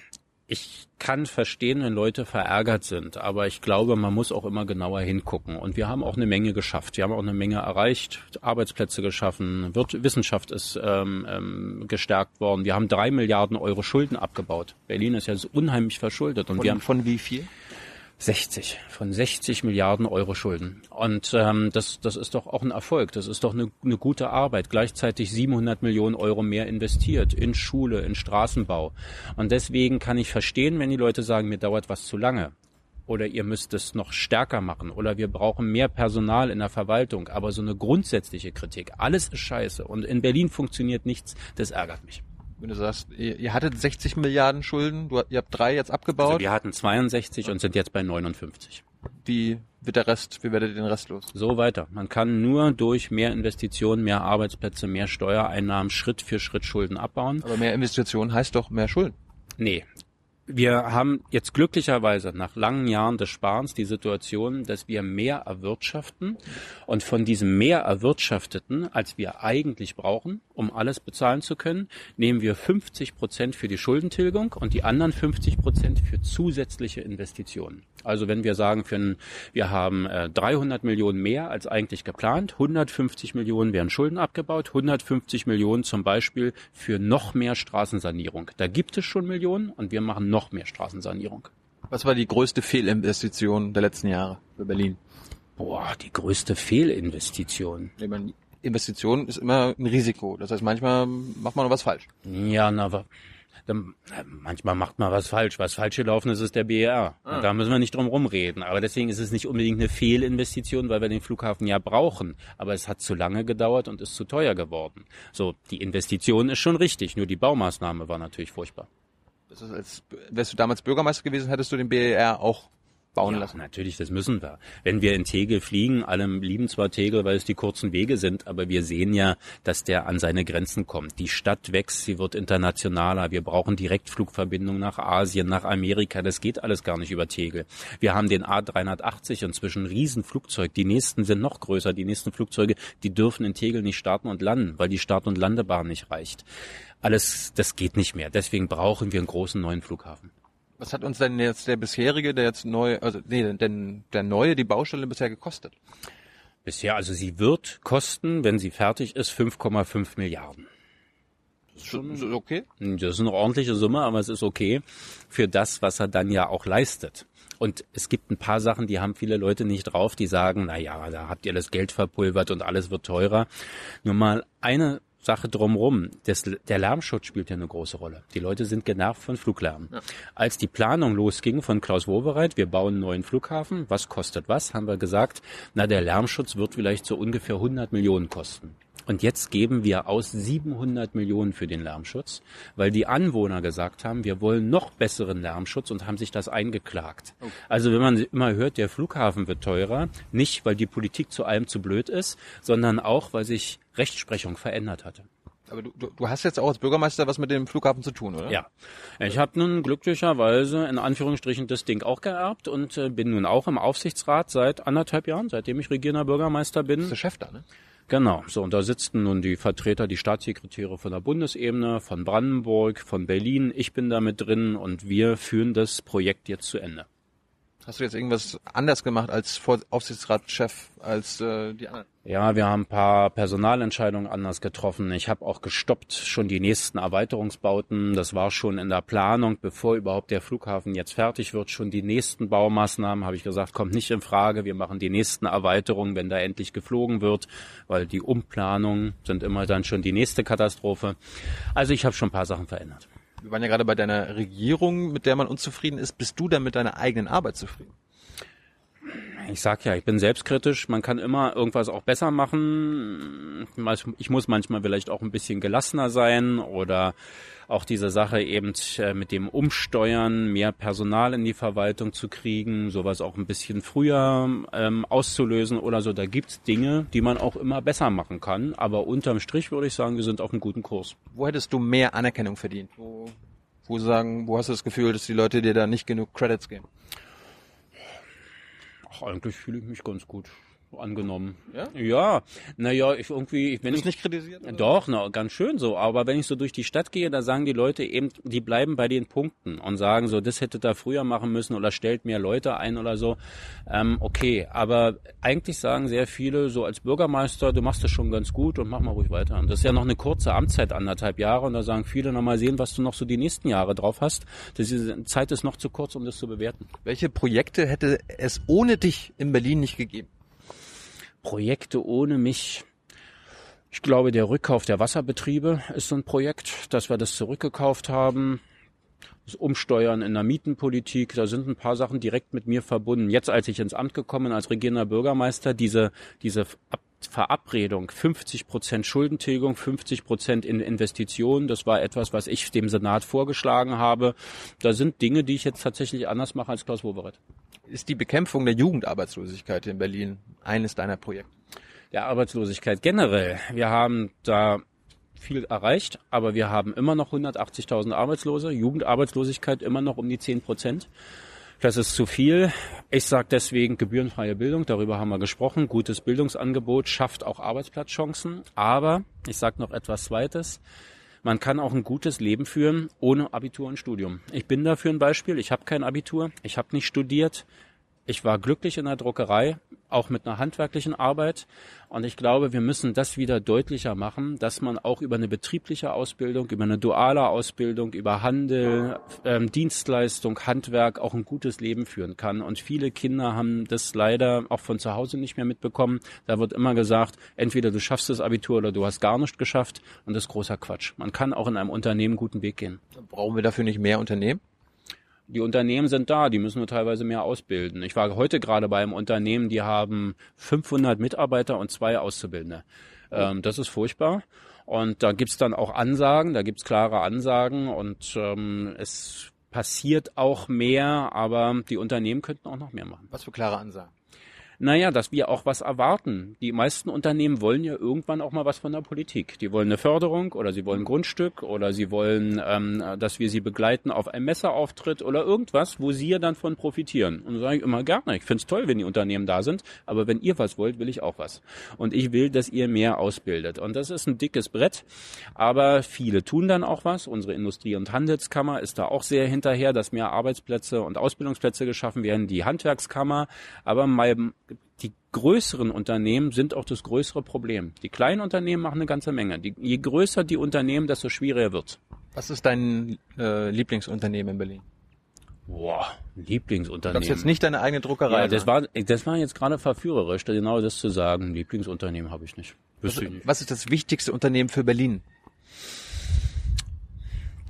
Ich kann verstehen, wenn Leute verärgert sind, aber ich glaube, man muss auch immer genauer hingucken. Und wir haben auch eine Menge geschafft. Wir haben auch eine Menge erreicht, Arbeitsplätze geschaffen, Wirt Wissenschaft ist ähm, ähm, gestärkt worden. Wir haben drei Milliarden Euro Schulden abgebaut. Berlin ist ja so unheimlich verschuldet und wir haben von wie viel? 60 von 60 Milliarden Euro Schulden. Und ähm, das, das ist doch auch ein Erfolg. Das ist doch eine, eine gute Arbeit. Gleichzeitig 700 Millionen Euro mehr investiert in Schule, in Straßenbau. Und deswegen kann ich verstehen, wenn die Leute sagen, mir dauert was zu lange. Oder ihr müsst es noch stärker machen. Oder wir brauchen mehr Personal in der Verwaltung. Aber so eine grundsätzliche Kritik, alles ist scheiße. Und in Berlin funktioniert nichts, das ärgert mich wenn du sagst, ihr, ihr hattet 60 Milliarden Schulden, du, ihr habt drei jetzt abgebaut. Also wir hatten 62 und sind jetzt bei 59. Wie wird der Rest, wie werdet ihr den Rest los? So weiter. Man kann nur durch mehr Investitionen, mehr Arbeitsplätze, mehr Steuereinnahmen Schritt für Schritt Schulden abbauen. Aber mehr Investitionen heißt doch mehr Schulden. Nee, wir haben jetzt glücklicherweise nach langen Jahren des Sparens die Situation, dass wir mehr erwirtschaften und von diesem mehr erwirtschafteten, als wir eigentlich brauchen, um alles bezahlen zu können, nehmen wir 50 Prozent für die Schuldentilgung und die anderen 50 Prozent für zusätzliche Investitionen. Also wenn wir sagen, für ein, wir haben äh, 300 Millionen mehr als eigentlich geplant, 150 Millionen werden Schulden abgebaut, 150 Millionen zum Beispiel für noch mehr Straßensanierung. Da gibt es schon Millionen und wir machen noch mehr Straßensanierung. Was war die größte Fehlinvestition der letzten Jahre für Berlin? Boah, die größte Fehlinvestition. Ich meine, Investition ist immer ein Risiko. Das heißt, manchmal macht man noch was falsch. Ja, na, dann, manchmal macht man was falsch. Was falsch gelaufen ist, ist der BER. Ah. da müssen wir nicht drum rumreden. Aber deswegen ist es nicht unbedingt eine Fehlinvestition, weil wir den Flughafen ja brauchen. Aber es hat zu lange gedauert und ist zu teuer geworden. So, die Investition ist schon richtig, nur die Baumaßnahme war natürlich furchtbar. Ist als, wärst du damals Bürgermeister gewesen, hättest du den BER auch bauen ja, lassen. Natürlich, das müssen wir. Wenn wir in Tegel fliegen, alle lieben zwar Tegel, weil es die kurzen Wege sind, aber wir sehen ja, dass der an seine Grenzen kommt. Die Stadt wächst, sie wird internationaler. Wir brauchen Direktflugverbindungen nach Asien, nach Amerika. Das geht alles gar nicht über Tegel. Wir haben den A380 inzwischen Riesenflugzeug. Die nächsten sind noch größer. Die nächsten Flugzeuge, die dürfen in Tegel nicht starten und landen, weil die Start- und Landebahn nicht reicht. Alles, das geht nicht mehr. Deswegen brauchen wir einen großen neuen Flughafen. Was hat uns denn jetzt der bisherige, der jetzt neu, also nee, denn der neue, die Baustelle bisher gekostet? Bisher, also sie wird kosten, wenn sie fertig ist, 5,5 Milliarden. Das ist schon okay. Das ist eine ordentliche Summe, aber es ist okay für das, was er dann ja auch leistet. Und es gibt ein paar Sachen, die haben viele Leute nicht drauf, die sagen, na ja, da habt ihr das Geld verpulvert und alles wird teurer. Nur mal eine Sache drumrum. Das, der Lärmschutz spielt ja eine große Rolle. Die Leute sind genervt von Fluglärm. Ja. Als die Planung losging von Klaus Wowereit, wir bauen einen neuen Flughafen, was kostet was, haben wir gesagt, na, der Lärmschutz wird vielleicht so ungefähr 100 Millionen kosten. Und jetzt geben wir aus 700 Millionen für den Lärmschutz, weil die Anwohner gesagt haben, wir wollen noch besseren Lärmschutz und haben sich das eingeklagt. Okay. Also wenn man immer hört, der Flughafen wird teurer, nicht weil die Politik zu allem zu blöd ist, sondern auch, weil sich Rechtsprechung verändert hatte. Aber du, du, du hast jetzt auch als Bürgermeister was mit dem Flughafen zu tun, oder? Ja. Ich habe nun glücklicherweise in Anführungsstrichen das Ding auch geerbt und äh, bin nun auch im Aufsichtsrat seit anderthalb Jahren, seitdem ich regierender Bürgermeister bin. Das ist der Chef da, ne? Genau, so und da sitzen nun die Vertreter, die Staatssekretäre von der Bundesebene, von Brandenburg, von Berlin. Ich bin da mit drin und wir führen das Projekt jetzt zu Ende. Hast du jetzt irgendwas anders gemacht als Aufsichtsratschef als äh, die anderen? Ja, wir haben ein paar Personalentscheidungen anders getroffen. Ich habe auch gestoppt schon die nächsten Erweiterungsbauten. Das war schon in der Planung, bevor überhaupt der Flughafen jetzt fertig wird. Schon die nächsten Baumaßnahmen habe ich gesagt, kommt nicht in Frage. Wir machen die nächsten Erweiterungen, wenn da endlich geflogen wird, weil die Umplanungen sind immer dann schon die nächste Katastrophe. Also ich habe schon ein paar Sachen verändert. Wir waren ja gerade bei deiner Regierung, mit der man unzufrieden ist. Bist du denn mit deiner eigenen Arbeit zufrieden? Ich sag ja, ich bin selbstkritisch. Man kann immer irgendwas auch besser machen. Ich muss manchmal vielleicht auch ein bisschen gelassener sein oder auch diese Sache eben äh, mit dem Umsteuern, mehr Personal in die Verwaltung zu kriegen, sowas auch ein bisschen früher ähm, auszulösen oder so. Da gibt's Dinge, die man auch immer besser machen kann. Aber unterm Strich würde ich sagen, wir sind auf einem guten Kurs. Wo hättest du mehr Anerkennung verdient? Wo, wo sagen, wo hast du das Gefühl, dass die Leute dir da nicht genug Credits geben? Ach, eigentlich fühle ich mich ganz gut. Angenommen. Ja? Ja, naja, ich irgendwie, ich nicht kritisiert? oder? Doch, na, ganz schön so. Aber wenn ich so durch die Stadt gehe, da sagen die Leute eben, die bleiben bei den Punkten und sagen so, das hätte da früher machen müssen oder stellt mehr Leute ein oder so. Ähm, okay, aber eigentlich sagen sehr viele so als Bürgermeister, du machst das schon ganz gut und mach mal ruhig weiter. Und das ist ja noch eine kurze Amtszeit, anderthalb Jahre. Und da sagen viele noch mal sehen, was du noch so die nächsten Jahre drauf hast. Diese Zeit ist noch zu kurz, um das zu bewerten. Welche Projekte hätte es ohne dich in Berlin nicht gegeben? Projekte ohne mich. Ich glaube, der Rückkauf der Wasserbetriebe ist so ein Projekt, dass wir das zurückgekauft haben. Das Umsteuern in der Mietenpolitik, da sind ein paar Sachen direkt mit mir verbunden. Jetzt, als ich ins Amt gekommen bin, als regierender Bürgermeister, diese, diese Ab Verabredung, 50 Prozent Schuldentilgung, 50 Prozent in Investitionen, das war etwas, was ich dem Senat vorgeschlagen habe. Da sind Dinge, die ich jetzt tatsächlich anders mache als Klaus Wowereth. Ist die Bekämpfung der Jugendarbeitslosigkeit in Berlin eines deiner Projekte? der Arbeitslosigkeit generell. Wir haben da viel erreicht, aber wir haben immer noch 180.000 Arbeitslose, Jugendarbeitslosigkeit immer noch um die 10 Prozent. Das ist zu viel. Ich sage deswegen gebührenfreie Bildung, darüber haben wir gesprochen. Gutes Bildungsangebot schafft auch Arbeitsplatzchancen. Aber ich sage noch etwas Zweites. Man kann auch ein gutes Leben führen ohne Abitur und Studium. Ich bin dafür ein Beispiel. Ich habe kein Abitur, ich habe nicht studiert. Ich war glücklich in der Druckerei, auch mit einer handwerklichen Arbeit. Und ich glaube, wir müssen das wieder deutlicher machen, dass man auch über eine betriebliche Ausbildung, über eine duale Ausbildung, über Handel, ähm, Dienstleistung, Handwerk auch ein gutes Leben führen kann. Und viele Kinder haben das leider auch von zu Hause nicht mehr mitbekommen. Da wird immer gesagt, entweder du schaffst das Abitur oder du hast gar nicht geschafft. Und das ist großer Quatsch. Man kann auch in einem Unternehmen guten Weg gehen. Brauchen wir dafür nicht mehr Unternehmen? Die Unternehmen sind da, die müssen wir teilweise mehr ausbilden. Ich war heute gerade bei einem Unternehmen, die haben 500 Mitarbeiter und zwei Auszubildende. Ähm, das ist furchtbar. Und da gibt's dann auch Ansagen, da gibt's klare Ansagen und ähm, es passiert auch mehr, aber die Unternehmen könnten auch noch mehr machen. Was für klare Ansagen? Naja, dass wir auch was erwarten. Die meisten Unternehmen wollen ja irgendwann auch mal was von der Politik. Die wollen eine Förderung oder sie wollen ein Grundstück oder sie wollen, ähm, dass wir sie begleiten auf einem Messerauftritt oder irgendwas, wo sie ja dann von profitieren. Und sage ich immer gerne, ich finde es toll, wenn die Unternehmen da sind, aber wenn ihr was wollt, will ich auch was. Und ich will, dass ihr mehr ausbildet. Und das ist ein dickes Brett, aber viele tun dann auch was. Unsere Industrie- und Handelskammer ist da auch sehr hinterher, dass mehr Arbeitsplätze und Ausbildungsplätze geschaffen werden. Die Handwerkskammer, aber mein die größeren Unternehmen sind auch das größere Problem. Die kleinen Unternehmen machen eine ganze Menge. Die, je größer die Unternehmen, desto schwieriger wird's. Was ist dein äh, Lieblingsunternehmen in Berlin? Boah, Lieblingsunternehmen. darfst jetzt nicht deine eigene Druckerei ja, das war, das war jetzt gerade verführerisch, genau das zu sagen. Lieblingsunternehmen habe ich nicht. Ich nicht. Was ist das wichtigste Unternehmen für Berlin?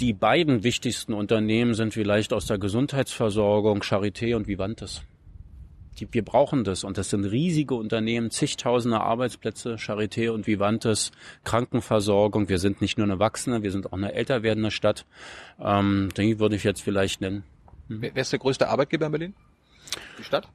Die beiden wichtigsten Unternehmen sind vielleicht aus der Gesundheitsversorgung Charité und Vivantes. Die, wir brauchen das und das sind riesige Unternehmen, zigtausende Arbeitsplätze, Charité und Vivantes, Krankenversorgung. Wir sind nicht nur eine wachsende, wir sind auch eine älter werdende Stadt. Ähm, die würde ich jetzt vielleicht nennen. Wer wer ist der größte Arbeitgeber in Berlin? Die Stadt?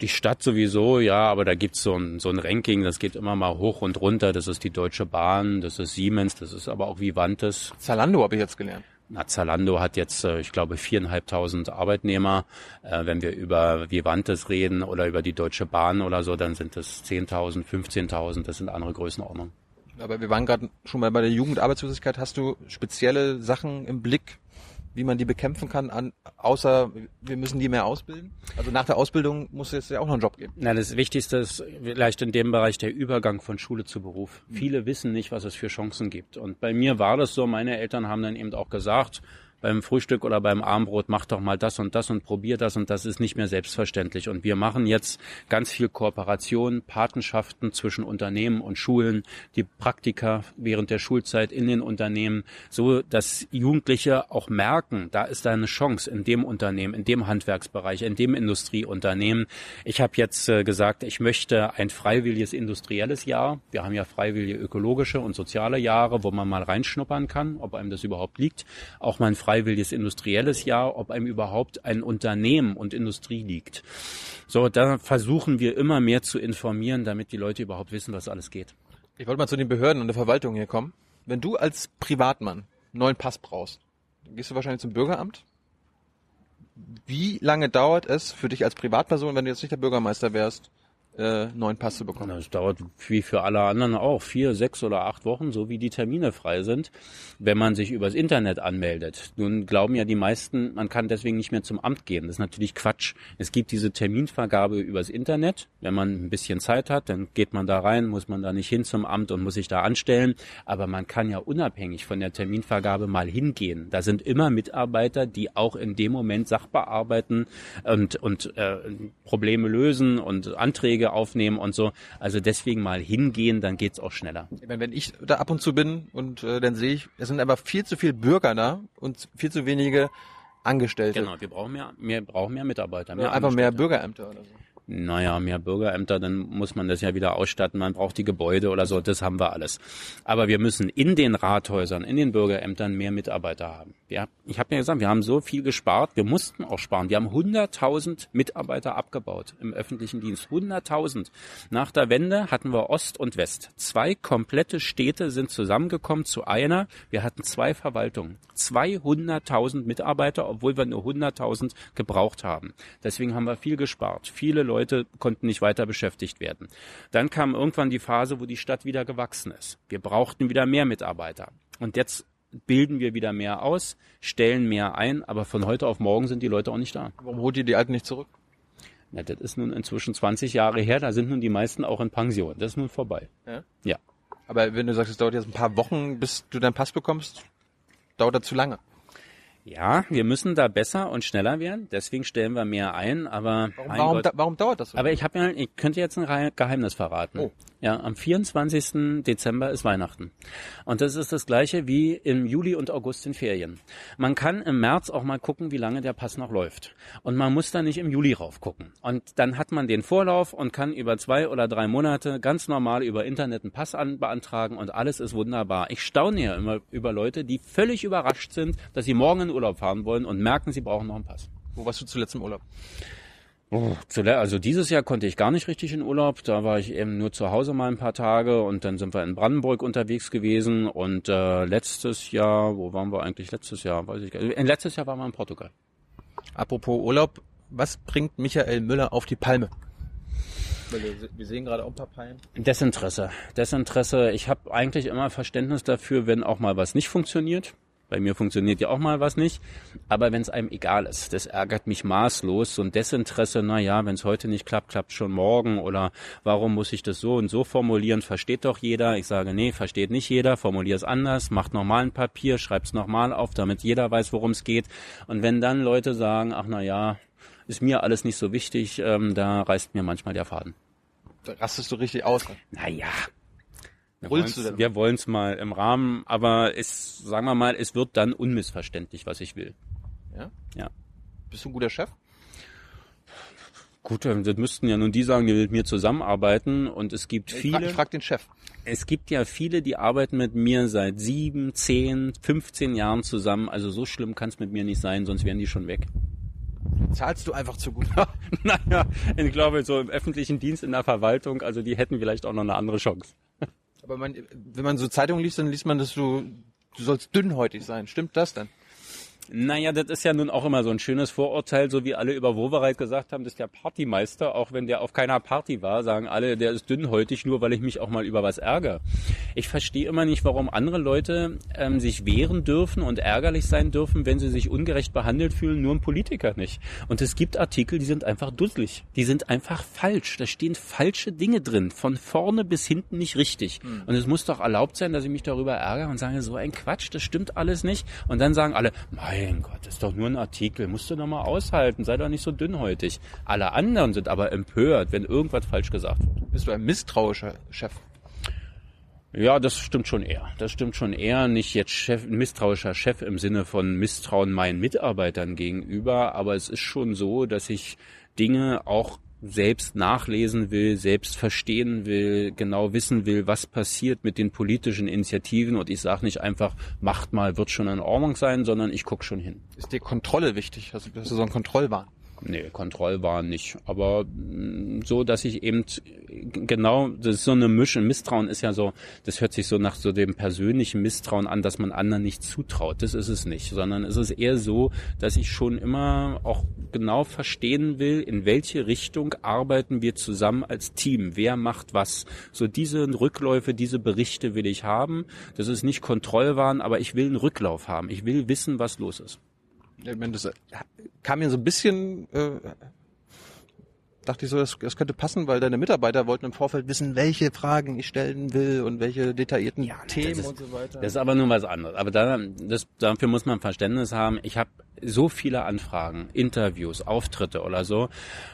Die Stadt sowieso, ja, aber da gibt's so ein, so ein Ranking, das geht immer mal hoch und runter. Das ist die Deutsche Bahn, das ist Siemens, das ist aber auch Vivantes. Zalando habe ich jetzt gelernt. Na, Zalando hat jetzt, äh, ich glaube, viereinhalbtausend Arbeitnehmer. Äh, Wenn wir über Vivantes reden oder über die Deutsche Bahn oder so, dann sind es 10.000, 15.000, das sind andere Größenordnungen. Aber wir waren gerade schon mal bei der Jugendarbeitslosigkeit. Hast du spezielle Sachen im Blick, wie man die bekämpfen kann, an, außer wir müssen die mehr ausbilden? Also nach der Ausbildung muss es ja auch noch einen Job geben. Na, das Wichtigste ist vielleicht in dem Bereich der Übergang von Schule zu Beruf. Viele wissen nicht, was es für Chancen gibt. Und bei mir war das so, meine Eltern haben dann eben auch gesagt, beim Frühstück oder beim Abendbrot, mach doch mal das und das und probier das und das ist nicht mehr selbstverständlich. Und wir machen jetzt ganz viel Kooperation, Patenschaften zwischen Unternehmen und Schulen, die Praktika während der Schulzeit in den Unternehmen, so dass Jugendliche auch merken, da ist eine Chance in dem Unternehmen, in dem Handwerksbereich, in dem Industrieunternehmen. Ich habe jetzt äh, gesagt, ich möchte ein freiwilliges industrielles Jahr. Wir haben ja freiwillige ökologische und soziale Jahre, wo man mal reinschnuppern kann, ob einem das überhaupt liegt. Auch mal ein freiwilliges industrielles Jahr, ob einem überhaupt ein Unternehmen und Industrie liegt. So, da versuchen wir immer mehr zu informieren, damit die Leute überhaupt wissen, was alles geht. Ich wollte mal zu den Behörden und der Verwaltung hier kommen. Wenn du als Privatmann einen neuen Pass brauchst, dann gehst du wahrscheinlich zum Bürgeramt. Wie lange dauert es für dich als Privatperson, wenn du jetzt nicht der Bürgermeister wärst, äh, neuen Pass zu bekommen. Das dauert wie für alle anderen auch vier, sechs oder acht Wochen, so wie die Termine frei sind, wenn man sich übers Internet anmeldet. Nun glauben ja die meisten, man kann deswegen nicht mehr zum Amt gehen. Das ist natürlich Quatsch. Es gibt diese Terminvergabe übers Internet. Wenn man ein bisschen Zeit hat, dann geht man da rein, muss man da nicht hin zum Amt und muss sich da anstellen. Aber man kann ja unabhängig von der Terminvergabe mal hingehen. Da sind immer Mitarbeiter, die auch in dem Moment Sachbearbeiten und, und äh, Probleme lösen und Anträge aufnehmen und so. Also deswegen mal hingehen, dann geht's auch schneller. Wenn, wenn ich da ab und zu bin und äh, dann sehe ich, es sind aber viel zu viele Bürger da und viel zu wenige Angestellte. Genau, wir brauchen mehr, mehr brauchen mehr Mitarbeiter. Mehr Ja, einfach mehr. Bürgerämter oder so. Naja, mehr Bürgerämter, dann muss man das ja wieder ausstatten, man braucht die Gebäude oder so, das haben wir alles. Aber wir müssen in den Rathäusern, in den Bürgerämtern mehr Mitarbeiter haben. Ja, ich habe ja gesagt, wir haben so viel gespart, wir mussten auch sparen. Wir haben 100.000 Mitarbeiter abgebaut im öffentlichen Dienst. 100.000. Nach der Wende hatten wir Ost und West. Zwei komplette Städte sind zusammengekommen zu einer. Wir hatten zwei Verwaltungen. 200.000 Mitarbeiter, obwohl wir nur 100.000 gebraucht haben. Deswegen haben wir viel gespart. Viele Leute konnten nicht weiter beschäftigt werden. Dann kam irgendwann die Phase, wo die Stadt wieder gewachsen ist. Wir brauchten wieder mehr Mitarbeiter. Und jetzt bilden wir wieder mehr aus, stellen mehr ein, aber von heute auf morgen sind die Leute auch nicht da. Warum holt ihr die Alten nicht zurück? Na, das ist nun inzwischen 20 Jahre her, da sind nun die meisten auch in Pension. Das ist nun vorbei. Ja? Ja. Aber wenn du sagst, es dauert jetzt ein paar Wochen, bis du deinen Pass bekommst, dauert das zu lange. Ja, wir müssen da besser und schneller werden, deswegen stellen wir mehr ein, aber Warum, warum, da, warum dauert das so? aber ich habe ja, ich könnte jetzt ein Geheimnis verraten. Oh. Ja, am 24. Dezember ist Weihnachten. Und das ist das gleiche wie im Juli und August in Ferien. Man kann im März auch mal gucken, wie lange der Pass noch läuft. Und man muss da nicht im Juli rauf gucken. Und dann hat man den Vorlauf und kann über zwei oder drei Monate ganz normal über Internet einen Pass an, beantragen und alles ist wunderbar. Ich staune ja immer über Leute, die völlig überrascht sind, dass sie morgen Urlaub fahren wollen und merken, sie brauchen noch einen Pass. Wo warst du zuletzt im Urlaub? Also dieses Jahr konnte ich gar nicht richtig in Urlaub. Da war ich eben nur zu Hause mal ein paar Tage und dann sind wir in Brandenburg unterwegs gewesen. Und äh, letztes Jahr, wo waren wir eigentlich letztes Jahr? Weiß ich gar nicht. Äh, Letztes Jahr waren wir in Portugal. Apropos Urlaub, was bringt Michael Müller auf die Palme? Wir sehen gerade auch ein paar Palmen. Desinteresse. Desinteresse. Ich habe eigentlich immer Verständnis dafür, wenn auch mal was nicht funktioniert. Bei mir funktioniert ja auch mal was nicht. Aber wenn es einem egal ist, das ärgert mich maßlos. So ein Desinteresse, na ja, wenn es heute nicht klappt, klappt schon morgen. Oder warum muss ich das so und so formulieren? Versteht doch jeder. Ich sage, nee, versteht nicht jeder. Formulier es anders. Macht nochmal ein Papier, schreib's nochmal auf, damit jeder weiß, worum es geht. Und wenn dann Leute sagen, ach na ja, ist mir alles nicht so wichtig, ähm, da reißt mir manchmal der Faden. Da rastest du richtig aus. Naja. Wir wollen es mal im Rahmen, aber es, sagen wir mal, es wird dann unmissverständlich, was ich will. Ja? Ja. Bist du ein guter Chef? Gut, das müssten ja nun die sagen, die mit mir zusammenarbeiten und es gibt Ich viele, frag, ich frag den Chef. es gibt ja viele, die arbeiten mit mir seit sieben, zehn, 15 Jahren zusammen. Also so schlimm kann es mit mir nicht sein, sonst wären die schon weg. Zahlst du einfach zu gut. naja, ich glaube, so im öffentlichen Dienst in der Verwaltung, also die hätten vielleicht auch noch eine andere Chance. Aber man, wenn man so Zeitungen liest, dann liest man, dass du, du sollst dünnhäutig sein. Stimmt das denn? Naja, das ist ja nun auch immer so ein schönes Vorurteil, so wie alle über Wowereit gesagt haben, das ist der Partymeister, auch wenn der auf keiner Party war, sagen alle, der ist dünnhäutig, nur weil ich mich auch mal über was ärgere. Ich verstehe immer nicht, warum andere Leute ähm, sich wehren dürfen und ärgerlich sein dürfen, wenn sie sich ungerecht behandelt fühlen, nur ein Politiker nicht. Und es gibt Artikel, die sind einfach dusselig. Die sind einfach falsch. Da stehen falsche Dinge drin, von vorne bis hinten nicht richtig. Und es muss doch erlaubt sein, dass ich mich darüber ärgere und sage, so ein Quatsch, das stimmt alles nicht. Und dann sagen alle, mein Gott, das ist doch nur ein Artikel, musst du doch mal aushalten, sei doch nicht so dünnhäutig. Alle anderen sind aber empört, wenn irgendwas falsch gesagt wird. Bist du ein misstrauischer Chef? Ja, das stimmt schon eher. Das stimmt schon eher. Nicht jetzt Chef, misstrauischer Chef im Sinne von Misstrauen meinen Mitarbeitern gegenüber, aber es ist schon so, dass ich Dinge auch selbst nachlesen will, selbst verstehen will, genau wissen will, was passiert mit den politischen Initiativen und ich sage nicht einfach, macht mal, wird schon in Ordnung sein, sondern ich gucke schon hin. Ist dir Kontrolle wichtig? Du, hast du so einen Kontrollwahn? Nee, Kontrollwahn nicht. Aber mh, so, dass ich eben genau, das ist so eine Mischung. Misstrauen ist ja so, das hört sich so nach so dem persönlichen Misstrauen an, dass man anderen nicht zutraut. Das ist es nicht, sondern es ist eher so, dass ich schon immer auch genau verstehen will, in welche Richtung arbeiten wir zusammen als Team. Wer macht was? So diese Rückläufe, diese Berichte will ich haben. Das ist nicht Kontrollwahn, aber ich will einen Rücklauf haben. Ich will wissen, was los ist. Ich meine, das kam mir so ein bisschen, äh, dachte ich so, das, das könnte passen, weil deine Mitarbeiter wollten im Vorfeld wissen, welche Fragen ich stellen will und welche detaillierten Themen ist, und so weiter. Das ist aber nur was anderes. Aber da, das, dafür muss man Verständnis haben. Ich habe so viele Anfragen, Interviews, Auftritte oder so.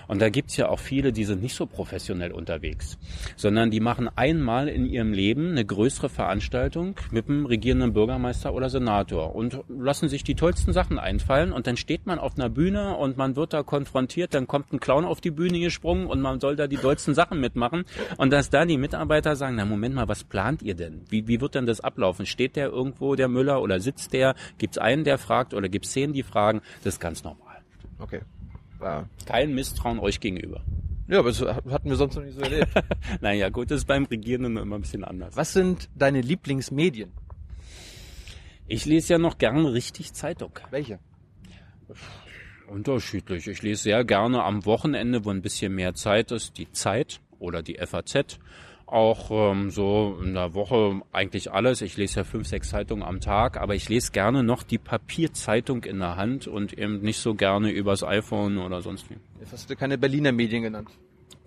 Und da gibt's ja auch viele, die sind nicht so professionell unterwegs, sondern die machen einmal in ihrem Leben eine größere Veranstaltung mit dem regierenden Bürgermeister oder Senator und lassen sich die tollsten Sachen einfallen. Und dann steht man auf einer Bühne und man wird da konfrontiert, dann kommt ein Clown auf die Bühne gesprungen und man soll da die tollsten Sachen mitmachen. Und dass da die Mitarbeiter sagen, na Moment mal, was plant ihr denn? Wie, wie wird denn das ablaufen? Steht der irgendwo, der Müller, oder sitzt der? Gibt's einen, der fragt, oder gibt's zehn, die fragen? Das ist ganz normal. Okay. Ja. Kein Misstrauen euch gegenüber. ja, aber das hatten wir sonst noch nicht so erlebt. Naja, gut, das ist beim Regierenden immer ein bisschen anders. Was sind deine Lieblingsmedien? Ich lese ja noch gerne richtig Zeitung. Welche? Unterschiedlich. Ich lese sehr gerne am Wochenende, wo ein bisschen mehr Zeit ist, die Zeit oder die FAZ. Auch ähm, so in der Woche eigentlich alles. Ich lese ja fünf, sechs Zeitungen am Tag, aber ich lese gerne noch die Papierzeitung in der Hand und eben nicht so gerne übers iPhone oder sonst wie. Jetzt hast du keine Berliner Medien genannt.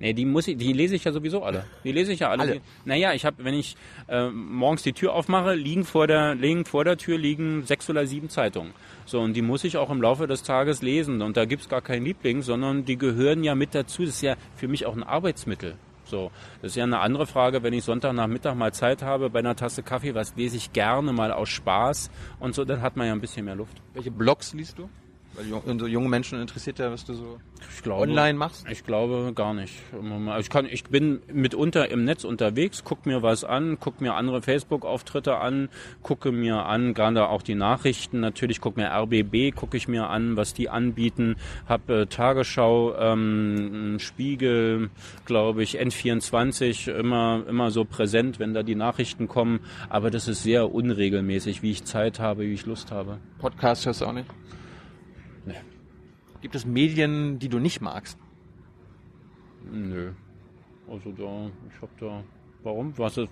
Nee, die muss ich, die lese ich ja sowieso alle. Die lese ich ja alle. Alle? Naja, ich habe, wenn ich äh, morgens die Tür aufmache, liegen vor der, liegen vor der Tür liegen sechs oder sieben Zeitungen. So, und die muss ich auch im Laufe des Tages lesen. Und da gibt's gar keinen Liebling, sondern die gehören ja mit dazu. Das ist ja für mich auch ein Arbeitsmittel. So, das ist ja eine andere Frage, wenn ich Sonntagnachmittag mal Zeit habe bei einer Tasse Kaffee, was lese ich gerne mal aus Spaß und so, dann hat man ja ein bisschen mehr Luft. Welche Blogs liest du? Weil so junge Menschen interessiert ja, was du so glaube, online machst. Ich glaube gar nicht. Moment- Ich, kann, ich bin mitunter im Netz unterwegs, gucke mir was an, gucke mir andere Facebook-Auftritte an, gucke mir an, gerade auch die Nachrichten natürlich, gucke mir RBB, gucke ich mir an, was die anbieten, habe äh, Tagesschau, ähm, Spiegel, glaube ich, N24 immer, immer so präsent, wenn da die Nachrichten kommen. Aber das ist sehr unregelmäßig, wie ich Zeit habe, wie ich Lust habe. Podcast hörst du auch nicht? Gibt es Medien, die du nicht magst? Nö. Also da, ich hab da, warum? Was ist,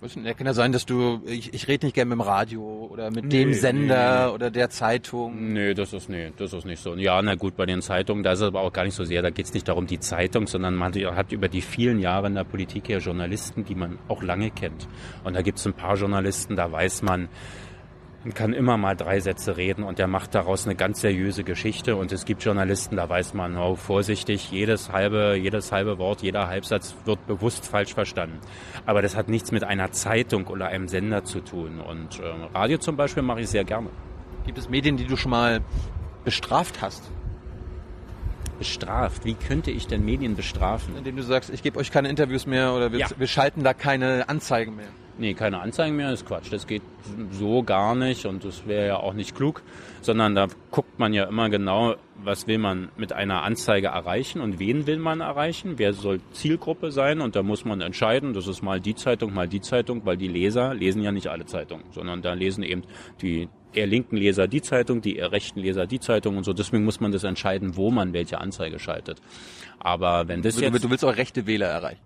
Was denn? Ja, kann ja sein, dass du, ich, ich rede nicht gerne mit dem Radio oder mit Nee, dem Sender nee. oder der Zeitung. Nee, das ist nee, das ist nicht so. Ja, na gut, bei den Zeitungen, da ist es aber auch gar nicht so sehr, da geht es nicht darum, die Zeitung, sondern man hat über die vielen Jahre in der Politik ja Journalisten, die man auch lange kennt. Und da gibt es ein paar Journalisten, da weiß man, man kann immer mal drei Sätze reden und der macht daraus eine ganz seriöse Geschichte. Und es gibt Journalisten, da weiß man, oh, vorsichtig, jedes halbe, jedes halbe Wort, jeder Halbsatz wird bewusst falsch verstanden. Aber das hat nichts mit einer Zeitung oder einem Sender zu tun. Und äh, Radio zum Beispiel mache ich sehr gerne. Gibt es Medien, die du schon mal bestraft hast? Bestraft. Wie könnte ich denn Medien bestrafen? Indem du sagst, ich gebe euch keine Interviews mehr oder wir, Ja. wir schalten da keine Anzeigen mehr. Nee, keine Anzeigen mehr, ist Quatsch. Das geht so gar nicht und das wäre ja auch nicht klug, sondern da guckt man ja immer genau, was will man mit einer Anzeige erreichen und wen will man erreichen, wer soll Zielgruppe sein und da muss man entscheiden, das ist mal die Zeitung, mal die Zeitung, weil die Leser lesen ja nicht alle Zeitungen, sondern da lesen eben die eher linken Leser die Zeitung, die eher rechten Leser die Zeitung und so. Deswegen muss man das entscheiden, wo man welche Anzeige schaltet. Aber wenn das Du, jetzt du willst auch rechte Wähler erreichen.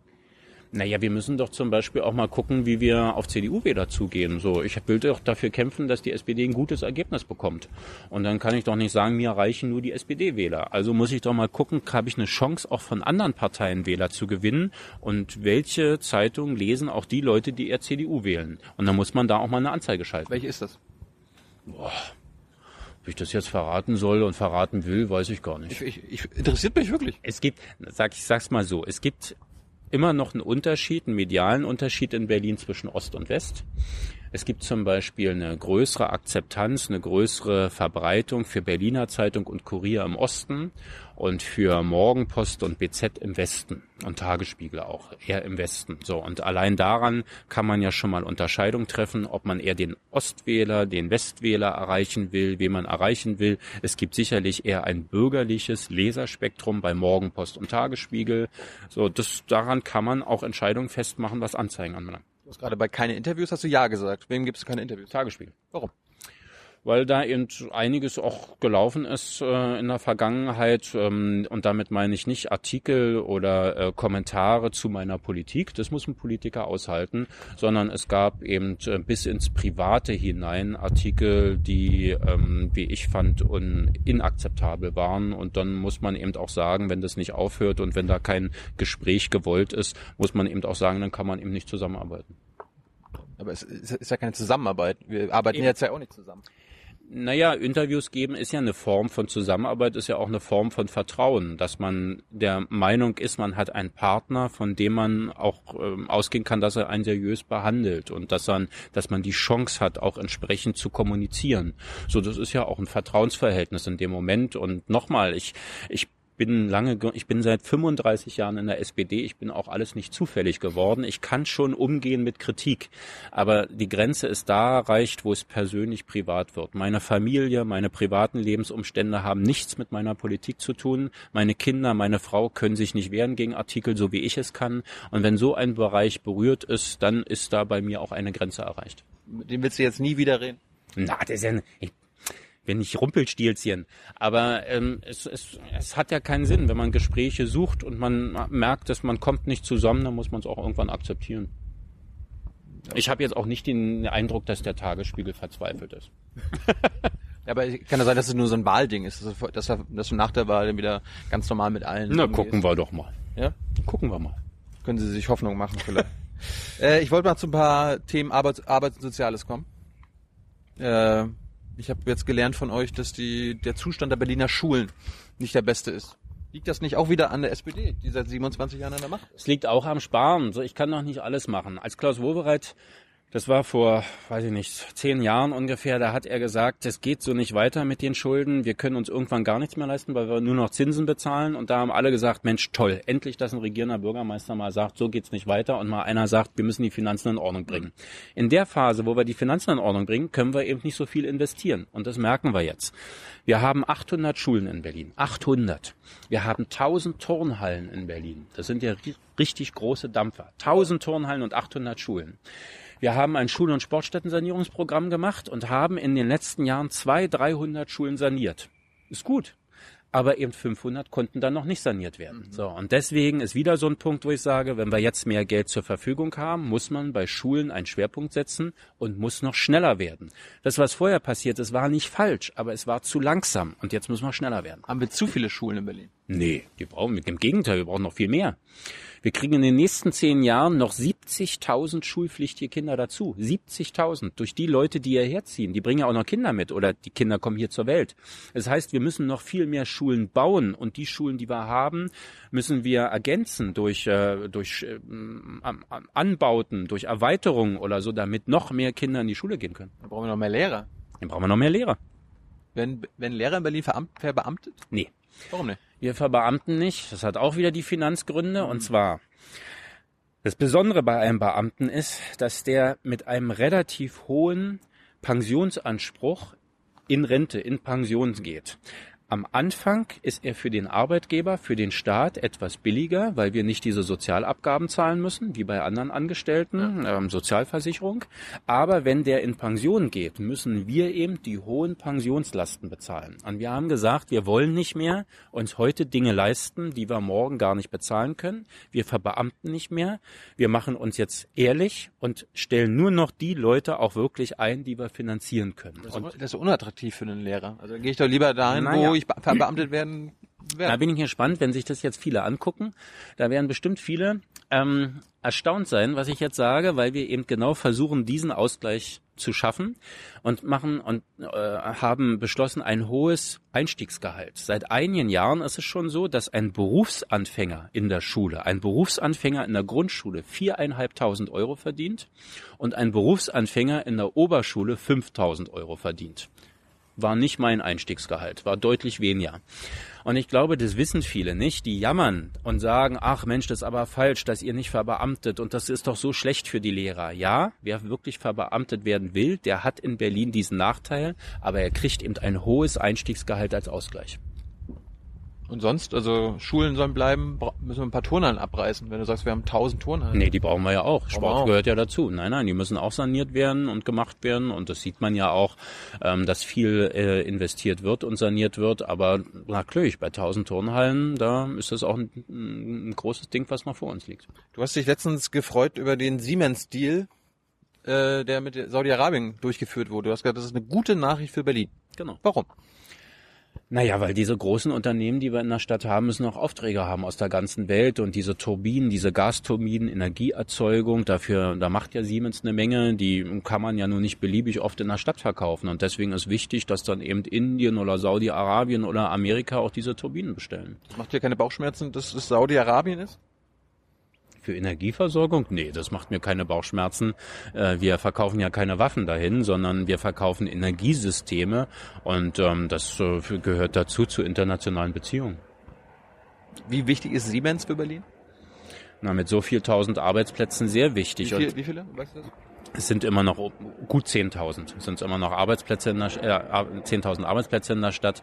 Naja, wir müssen doch zum Beispiel auch mal gucken, wie wir auf CDU-Wähler zugehen. So, ich will doch dafür kämpfen, dass die SPD ein gutes Ergebnis bekommt. Und dann kann ich doch nicht sagen, mir reichen nur die SPD-Wähler. Also muss ich doch mal gucken, habe ich eine Chance, auch von anderen Parteien Wähler zu gewinnen? Und welche Zeitungen lesen auch die Leute, die eher CDU wählen? Und dann muss man da auch mal eine Anzeige schalten. Welche ist das? Wie ich das jetzt verraten soll und verraten will, weiß ich gar nicht. Ich, ich, ich interessiert mich wirklich. Es gibt, sag ich sag's mal so, es gibt immer noch einen Unterschied, einen medialen Unterschied in Berlin zwischen Ost und West. Es gibt zum Beispiel eine größere Akzeptanz, eine größere Verbreitung für Berliner Zeitung und Kurier im Osten und für Morgenpost und BZ im Westen und Tagesspiegel auch eher im Westen. So und allein daran kann man ja schon mal Unterscheidung treffen, ob man eher den Ostwähler, den Westwähler erreichen will, wen man erreichen will. Es gibt sicherlich eher ein bürgerliches Leserspektrum bei Morgenpost und Tagesspiegel. So das daran kann man auch Entscheidungen festmachen, was Anzeigen anbelangt. Du hast gerade bei keine Interviews hast du ja gesagt. Wem gibst du keine Interviews? Tagesspiegel. Warum? Weil da eben einiges auch gelaufen ist äh, in der Vergangenheit. Ähm, und damit meine ich nicht Artikel oder äh, Kommentare zu meiner Politik, das muss ein Politiker aushalten, sondern es gab eben äh, bis ins Private hinein Artikel, die, ähm, wie ich fand, un inakzeptabel waren. Und dann muss man eben auch sagen, wenn das nicht aufhört und wenn da kein Gespräch gewollt ist, muss man eben auch sagen, dann kann man eben nicht zusammenarbeiten. Aber es ist ja keine Zusammenarbeit. Wir arbeiten jetzt ja auch nicht zusammen. Naja, Interviews geben ist ja eine Form von Zusammenarbeit, ist ja auch eine Form von Vertrauen, dass man der Meinung ist, man hat einen Partner, von dem man auch ähm, ausgehen kann, dass er einen seriös behandelt und dass, man, dass man die Chance hat, auch entsprechend zu kommunizieren. So, das ist ja auch ein Vertrauensverhältnis in dem Moment. Und nochmal, ich, ich bin lange, ich bin seit 35 Jahren in der SPD. Ich bin auch alles nicht zufällig geworden. Ich kann schon umgehen mit Kritik. Aber die Grenze ist da erreicht, wo es persönlich privat wird. Meine Familie, meine privaten Lebensumstände haben nichts mit meiner Politik zu tun. Meine Kinder, meine Frau können sich nicht wehren gegen Artikel, so wie ich es kann. Und wenn so ein Bereich berührt ist, dann ist da bei mir auch eine Grenze erreicht. Mit dem willst du jetzt nie wieder reden? Na, das ist ja, ich wenn nicht Rumpelstilzchen. Aber ähm, es, es, es hat ja keinen Sinn, wenn man Gespräche sucht und man merkt, dass man kommt nicht zusammen, dann muss man es auch irgendwann akzeptieren. Ich habe jetzt auch nicht den Eindruck, dass der Tagesspiegel verzweifelt ist. Aber kann ja sein, dass es nur so ein Wahlding ist, dass, er, dass, du nach der Wahl dann wieder ganz normal mit allen. Na, gucken wir doch mal. Ja? Gucken wir mal. Können Sie sich Hoffnung machen vielleicht. äh, ich wollte mal zu ein paar Themen Arbeit, Arbeit und Soziales kommen. Äh, ich habe jetzt gelernt von euch, dass die, der Zustand der Berliner Schulen nicht der beste ist. Liegt das nicht auch wieder an der SPD, die seit 27 Jahren an der Macht? Es liegt auch am Sparen. So, ich kann noch nicht alles machen. Als Klaus Wowereit das war vor, weiß ich nicht, zehn Jahren ungefähr. Da hat er gesagt, es geht so nicht weiter mit den Schulden. Wir können uns irgendwann gar nichts mehr leisten, weil wir nur noch Zinsen bezahlen. Und da haben alle gesagt, Mensch, toll, endlich, dass ein regierender Bürgermeister mal sagt, so geht's nicht weiter. Und mal einer sagt, wir müssen die Finanzen in Ordnung bringen. In der Phase, wo wir die Finanzen in Ordnung bringen, können wir eben nicht so viel investieren. Und das merken wir jetzt. Wir haben 800 Schulen in Berlin. 800. Wir haben 1000 Turnhallen in Berlin. Das sind ja richtig große Dampfer. 1000 Turnhallen und 800 Schulen. Wir haben ein Schul- und Sportstättensanierungsprogramm gemacht und haben in den letzten Jahren zwei, 300 Schulen saniert. Ist gut aber eben 500 konnten dann noch nicht saniert werden. Mhm. So und deswegen ist wieder so ein Punkt, wo ich sage, wenn wir jetzt mehr Geld zur Verfügung haben, muss man bei Schulen einen Schwerpunkt setzen und muss noch schneller werden. Das, was vorher passiert ist, war nicht falsch, aber es war zu langsam und jetzt müssen wir schneller werden. Haben wir zu viele Schulen in Berlin? Nee, die brauchen wir. Im Gegenteil, wir brauchen noch viel mehr. Wir kriegen in den nächsten zehn Jahren noch 70.000 schulpflichtige Kinder dazu. 70.000 durch die Leute, die hierher ziehen. Die bringen ja auch noch Kinder mit oder die Kinder kommen hier zur Welt. Das heißt, wir müssen noch viel mehr Schulen bauen und die Schulen, die wir haben, müssen wir ergänzen durch, äh, durch äh, Anbauten, durch Erweiterungen oder so, damit noch mehr Kinder in die Schule gehen können. Dann brauchen wir noch mehr Lehrer. Dann brauchen wir noch mehr Lehrer. Wenn, wenn Lehrer in Berlin verbeamtet? Nee. Warum nicht? Wir verbeamten nicht. Das hat auch wieder die Finanzgründe. Und zwar, das Besondere bei einem Beamten ist, dass der mit einem relativ hohen Pensionsanspruch in Rente, in Pension geht. Am Anfang ist er für den Arbeitgeber, für den Staat etwas billiger, weil wir nicht diese Sozialabgaben zahlen müssen, wie bei anderen Angestellten, ähm, Sozialversicherung. Aber wenn der in Pension geht, müssen wir eben die hohen Pensionslasten bezahlen. Und wir haben gesagt, wir wollen nicht mehr uns heute Dinge leisten, die wir morgen gar nicht bezahlen können. Wir verbeamten nicht mehr. Wir machen uns jetzt ehrlich und stellen nur noch die Leute auch wirklich ein, die wir finanzieren können. Das ist, das ist unattraktiv für einen Lehrer. Also gehe ich doch lieber dahin, naja. wo ich verbeamtet werden werde. Da bin ich gespannt, wenn sich das jetzt viele angucken. Da werden bestimmt viele ähm, erstaunt sein, was ich jetzt sage, weil wir eben genau versuchen, diesen Ausgleich zu schaffen und machen und äh, haben beschlossen, ein hohes Einstiegsgehalt. Seit einigen Jahren ist es schon so, dass ein Berufsanfänger in der Schule, ein Berufsanfänger in der Grundschule viereinhalbtausend Euro verdient und ein Berufsanfänger in der Oberschule 5000 Euro verdient war nicht mein Einstiegsgehalt, war deutlich weniger. Und ich glaube, das wissen viele nicht. Die jammern und sagen, ach Mensch, das ist aber falsch, dass ihr nicht verbeamtet und das ist doch so schlecht für die Lehrer. Ja, wer wirklich verbeamtet werden will, der hat in Berlin diesen Nachteil, aber er kriegt eben ein hohes Einstiegsgehalt als Ausgleich. Und sonst, also Schulen sollen bleiben, müssen wir ein paar Turnhallen abreißen, wenn du sagst, wir haben tausend Turnhallen. Nee, die brauchen wir ja auch. Sport auch. gehört ja dazu. Nein, nein, die müssen auch saniert werden und gemacht werden. Und das sieht man ja auch, ähm, dass viel äh, investiert wird und saniert wird. Aber natürlich, bei tausend Turnhallen, da ist das auch ein, ein großes Ding, was noch vor uns liegt. Du hast dich letztens gefreut über den Siemens-Deal, äh, der mit Saudi-Arabien durchgeführt wurde. Du hast gesagt, das ist eine gute Nachricht für Berlin. Genau. Warum? Naja, weil diese großen Unternehmen, die wir in der Stadt haben, müssen auch Aufträge haben aus der ganzen Welt und diese Turbinen, diese Gasturbinen, Energieerzeugung, dafür, da macht ja Siemens eine Menge, die kann man ja nur nicht beliebig oft in der Stadt verkaufen und deswegen ist wichtig, dass dann eben Indien oder Saudi-Arabien oder Amerika auch diese Turbinen bestellen. Macht dir keine Bauchschmerzen, dass es Saudi-Arabien ist? Für Energieversorgung? Nee, das macht mir keine Bauchschmerzen. Äh, wir verkaufen ja keine Waffen dahin, sondern wir verkaufen Energiesysteme und ähm, das äh, gehört dazu zu internationalen Beziehungen. Wie wichtig ist Siemens für Berlin? Na, mit so viel tausend Arbeitsplätzen sehr wichtig. Wie, viel, wie viele? Weißt du das? Es sind immer noch gut 10.000. Es sind immer noch Arbeitsplätze in der, äh, 10.000 Arbeitsplätze in der Stadt.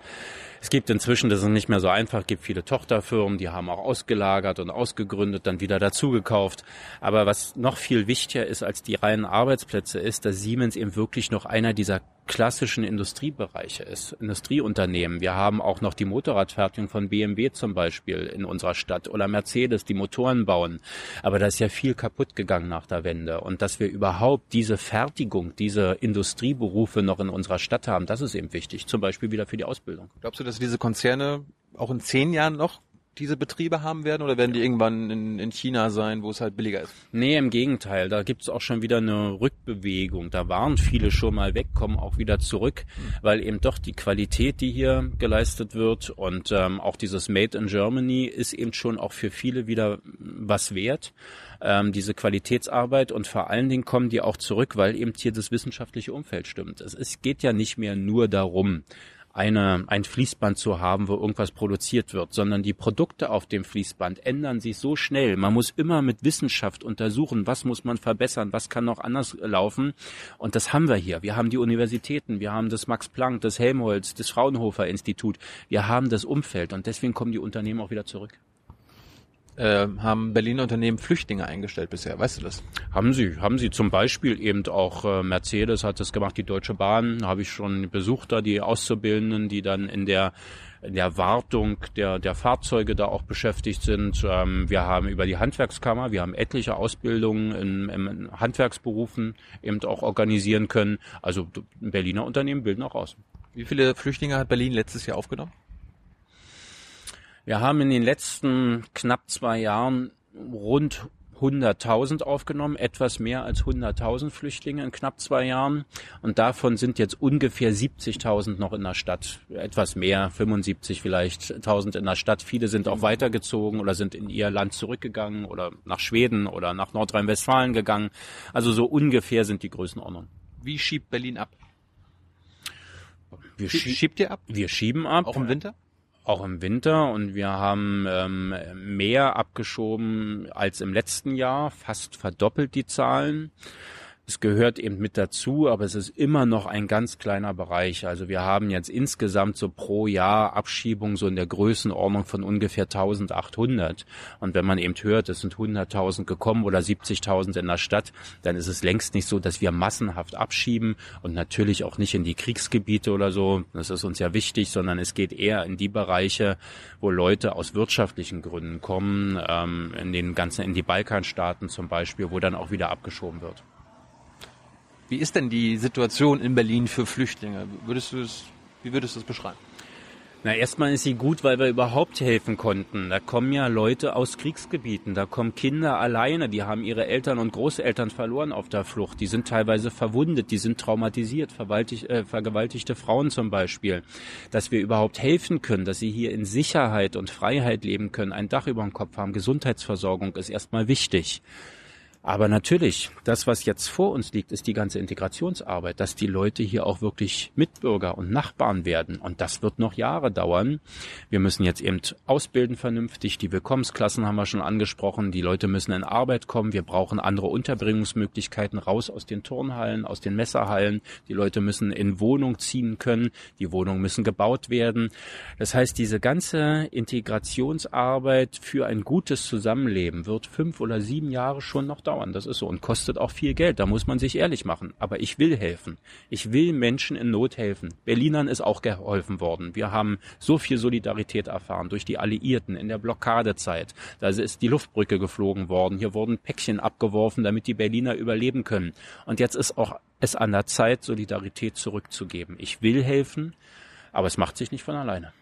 Es gibt inzwischen, das ist nicht mehr so einfach, gibt viele Tochterfirmen, die haben auch ausgelagert und ausgegründet, dann wieder dazugekauft. Aber was noch viel wichtiger ist als die reinen Arbeitsplätze ist, dass Siemens eben wirklich noch einer dieser klassischen Industriebereiche ist, Industrieunternehmen. Wir haben auch noch die Motorradfertigung von BMW zum Beispiel in unserer Stadt oder Mercedes, die Motoren bauen. Aber da ist ja viel kaputt gegangen nach der Wende. Und dass wir überhaupt diese Fertigung, diese Industrieberufe noch in unserer Stadt haben, das ist eben wichtig. Zum Beispiel wieder für die Ausbildung. Glaubst du, dass diese Konzerne auch in zehn Jahren noch diese Betriebe haben werden oder werden die irgendwann in, in China sein, wo es halt billiger ist? Nee, im Gegenteil. Da gibt's auch schon wieder eine Rückbewegung. Da waren viele schon mal weg, kommen auch wieder zurück, weil eben doch die Qualität, die hier geleistet wird und ähm, auch dieses Made in Germany ist eben schon auch für viele wieder was wert. Ähm, diese Qualitätsarbeit und vor allen Dingen kommen die auch zurück, weil eben hier das wissenschaftliche Umfeld stimmt. Es, es geht ja nicht mehr nur darum, eine, ein Fließband zu haben, wo irgendwas produziert wird, sondern die Produkte auf dem Fließband ändern sich so schnell. Man muss immer mit Wissenschaft untersuchen, was muss man verbessern, was kann noch anders laufen. Und das haben wir hier. Wir haben die Universitäten, wir haben das Max Planck, das Helmholtz, das Fraunhofer Institut. Wir haben das Umfeld und deswegen kommen die Unternehmen auch wieder zurück äh, haben Berliner Unternehmen Flüchtlinge eingestellt bisher. Weißt du das? Haben sie, haben sie zum Beispiel eben auch äh, Mercedes hat das gemacht, die Deutsche Bahn habe ich schon besucht da, die Auszubildenden, die dann in der in der Wartung der, der Fahrzeuge da auch beschäftigt sind. Ähm, wir haben über die Handwerkskammer, wir haben etliche Ausbildungen in, in Handwerksberufen eben auch organisieren können. Also Berliner Unternehmen bilden auch aus. Wie viele Flüchtlinge hat Berlin letztes Jahr aufgenommen? Wir haben in den letzten knapp zwei Jahren rund 100.000 aufgenommen, etwas mehr als 100.000 Flüchtlinge in knapp zwei Jahren. Und davon sind jetzt ungefähr 70.000 noch in der Stadt. Etwas mehr, 75 vielleicht 1.000 in der Stadt. Viele sind auch weitergezogen oder sind in ihr Land zurückgegangen oder nach Schweden oder nach Nordrhein-Westfalen gegangen. Also so ungefähr sind die Größenordnungen. Wie schiebt Berlin ab? Wir schiebt ihr ab? Wir schieben ab. Auch im Winter? Auch im Winter und wir haben ähm, mehr abgeschoben als im letzten Jahr, fast verdoppelt die Zahlen. Es gehört eben mit dazu, aber es ist immer noch ein ganz kleiner Bereich. Also wir haben jetzt insgesamt so pro Jahr Abschiebung so in der Größenordnung von ungefähr 1800. Und wenn man eben hört, es sind 100.000 gekommen oder 70.000 in der Stadt, dann ist es längst nicht so, dass wir massenhaft abschieben und natürlich auch nicht in die Kriegsgebiete oder so. Das ist uns ja wichtig, sondern es geht eher in die Bereiche, wo Leute aus wirtschaftlichen Gründen kommen, ähm, in den ganzen, in die Balkanstaaten zum Beispiel, wo dann auch wieder abgeschoben wird. Wie ist denn die Situation in Berlin für Flüchtlinge? Würdest du es, wie würdest du es beschreiben? Na, erstmal ist sie gut, weil wir überhaupt helfen konnten. Da kommen ja Leute aus Kriegsgebieten, da kommen Kinder alleine, die haben ihre Eltern und Großeltern verloren auf der Flucht, die sind teilweise verwundet, die sind traumatisiert, äh, vergewaltigte Frauen zum Beispiel. Dass wir überhaupt helfen können, dass sie hier in Sicherheit und Freiheit leben können, ein Dach über dem Kopf haben, Gesundheitsversorgung ist erstmal wichtig. Aber natürlich, das, was jetzt vor uns liegt, ist die ganze Integrationsarbeit, dass die Leute hier auch wirklich Mitbürger und Nachbarn werden. Und das wird noch Jahre dauern. Wir müssen jetzt eben ausbilden vernünftig. Die Willkommensklassen haben wir schon angesprochen. Die Leute müssen in Arbeit kommen. Wir brauchen andere Unterbringungsmöglichkeiten raus aus den Turnhallen, aus den Messerhallen. Die Leute müssen in Wohnung ziehen können. Die Wohnungen müssen gebaut werden. Das heißt, diese ganze Integrationsarbeit für ein gutes Zusammenleben wird fünf oder sieben Jahre schon noch dauern dauern. Das ist so und kostet auch viel Geld. Da muss man sich ehrlich machen. Aber ich will helfen. Ich will Menschen in Not helfen. Berlinern ist auch geholfen worden. Wir haben so viel Solidarität erfahren durch die Alliierten in der Blockadezeit. Da ist die Luftbrücke geflogen worden. Hier wurden Päckchen abgeworfen, damit die Berliner überleben können. Und jetzt ist auch es an der Zeit, Solidarität zurückzugeben. Ich will helfen, aber es macht sich nicht von alleine.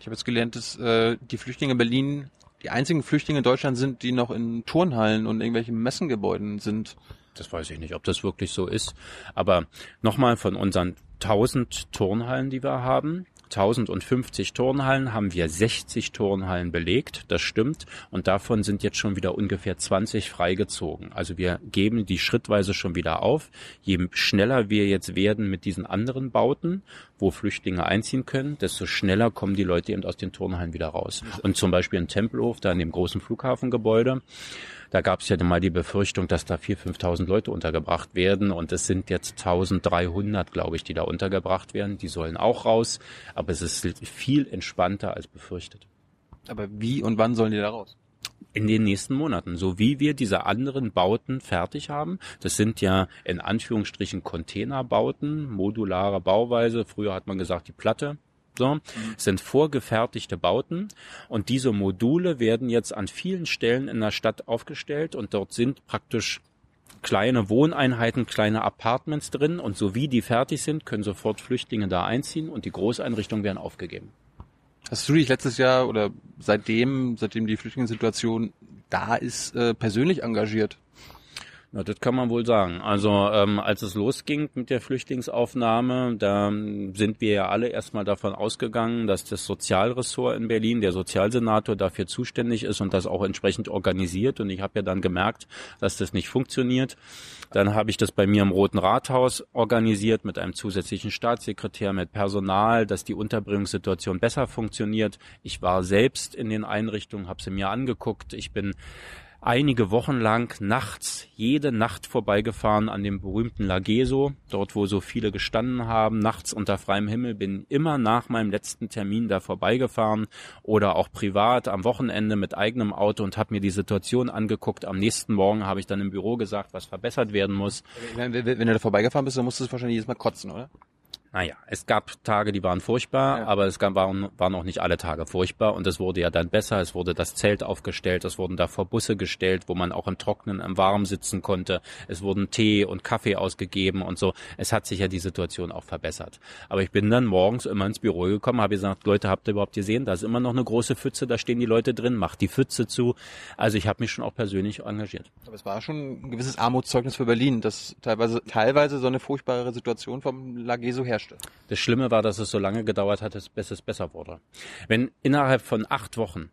Ich habe jetzt gelernt, dass äh, die Flüchtlinge in Berlin die einzigen Flüchtlinge in Deutschland sind, die noch in Turnhallen und irgendwelchen Messengebäuden sind. Das weiß ich nicht, ob das wirklich so ist. Aber nochmal von unseren 1000 Turnhallen, die wir haben, 1050 Turnhallen haben wir 60 Turnhallen belegt, das stimmt. Und davon sind jetzt schon wieder ungefähr 20 freigezogen. Also wir geben die schrittweise schon wieder auf. Je schneller wir jetzt werden mit diesen anderen Bauten, wo Flüchtlinge einziehen können, desto schneller kommen die Leute eben aus den Turnhallen wieder raus. Und zum Beispiel in Tempelhof, da in dem großen Flughafengebäude, da gab es ja mal die Befürchtung, dass da 4.000, 5.000 Leute untergebracht werden und es sind jetzt 1.300, glaube ich, die da untergebracht werden. Die sollen auch raus, aber es ist viel entspannter als befürchtet. Aber wie und wann sollen die da raus? in den nächsten Monaten, so wie wir diese anderen Bauten fertig haben. Das sind ja in Anführungsstrichen Containerbauten, modulare Bauweise. Früher hat man gesagt, die Platte so, mhm. sind vorgefertigte Bauten und diese Module werden jetzt an vielen Stellen in der Stadt aufgestellt und dort sind praktisch kleine Wohneinheiten, kleine Apartments drin und so wie die fertig sind, können sofort Flüchtlinge da einziehen und die Großeinrichtungen werden aufgegeben. Hast du dich letztes Jahr oder seitdem, seitdem die Flüchtlingssituation da ist, äh, persönlich engagiert? Na, das kann man wohl sagen. Also ähm, als es losging mit der Flüchtlingsaufnahme, da sind wir ja alle erstmal davon ausgegangen, dass das Sozialressort in Berlin, der Sozialsenator dafür zuständig ist und das auch entsprechend organisiert. Und ich habe ja dann gemerkt, dass das nicht funktioniert. Dann habe ich das bei mir im Roten Rathaus organisiert mit einem zusätzlichen Staatssekretär, mit Personal, dass die Unterbringungssituation besser funktioniert. Ich war selbst in den Einrichtungen, habe sie mir angeguckt. Ich bin einige Wochen lang nachts, jede Nacht vorbeigefahren an dem berühmten Lageso, dort wo so viele gestanden haben, nachts unter freiem Himmel, bin immer nach meinem letzten Termin da vorbeigefahren oder auch privat am Wochenende mit eigenem Auto und habe mir die Situation angeguckt. Am nächsten Morgen habe ich dann im Büro gesagt, was verbessert werden muss. Wenn, wenn, wenn du da vorbeigefahren bist, dann musstest du wahrscheinlich jedes Mal kotzen, oder? Naja, es gab Tage, die waren furchtbar, ja. aber es gab, waren, waren auch nicht alle Tage furchtbar und es wurde ja dann besser. Es wurde das Zelt aufgestellt, es wurden davor Busse gestellt, wo man auch im Trocknen, im Warmen sitzen konnte. Es wurden Tee und Kaffee ausgegeben und so. Es hat sich ja die Situation auch verbessert. Aber ich bin dann morgens immer ins Büro gekommen, habe gesagt, Leute, habt ihr überhaupt gesehen? Da ist immer noch eine große Pfütze, da stehen die Leute drin, macht die Pfütze zu. Also ich habe mich schon auch persönlich engagiert. Aber es war schon ein gewisses Armutszeugnis für Berlin, dass teilweise, teilweise so eine furchtbare Situation vom Lageso herrschte. Das Schlimme war, dass es so lange gedauert hat, bis es besser wurde. Wenn innerhalb von acht Wochen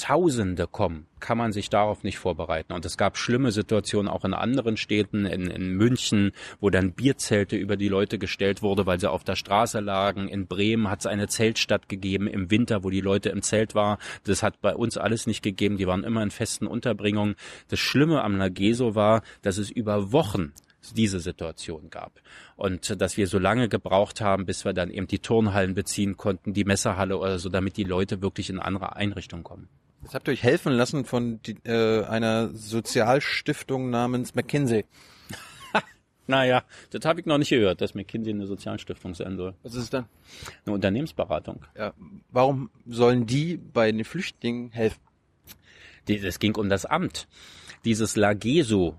Tausende kommen, kann man sich darauf nicht vorbereiten. Und es gab schlimme Situationen auch in anderen Städten, in, in München, wo dann Bierzelte über die Leute gestellt wurde, weil sie auf der Straße lagen. In Bremen hat es eine Zeltstadt gegeben im Winter, wo die Leute im Zelt waren. Das hat bei uns alles nicht gegeben. Die waren immer in festen Unterbringungen. Das Schlimme am Lageso war, dass es über Wochen diese Situation gab. Und dass wir so lange gebraucht haben, bis wir dann eben die Turnhallen beziehen konnten, die Messerhalle oder so, damit die Leute wirklich in andere Einrichtungen kommen. Jetzt habt ihr euch helfen lassen von die, äh, einer Sozialstiftung namens McKinsey. naja, das habe ich noch nicht gehört, dass McKinsey eine Sozialstiftung sein soll. Was ist es dann? Eine Unternehmensberatung. Ja, warum sollen die bei den Flüchtlingen helfen? Es ging um das Amt. Dieses LAGESO,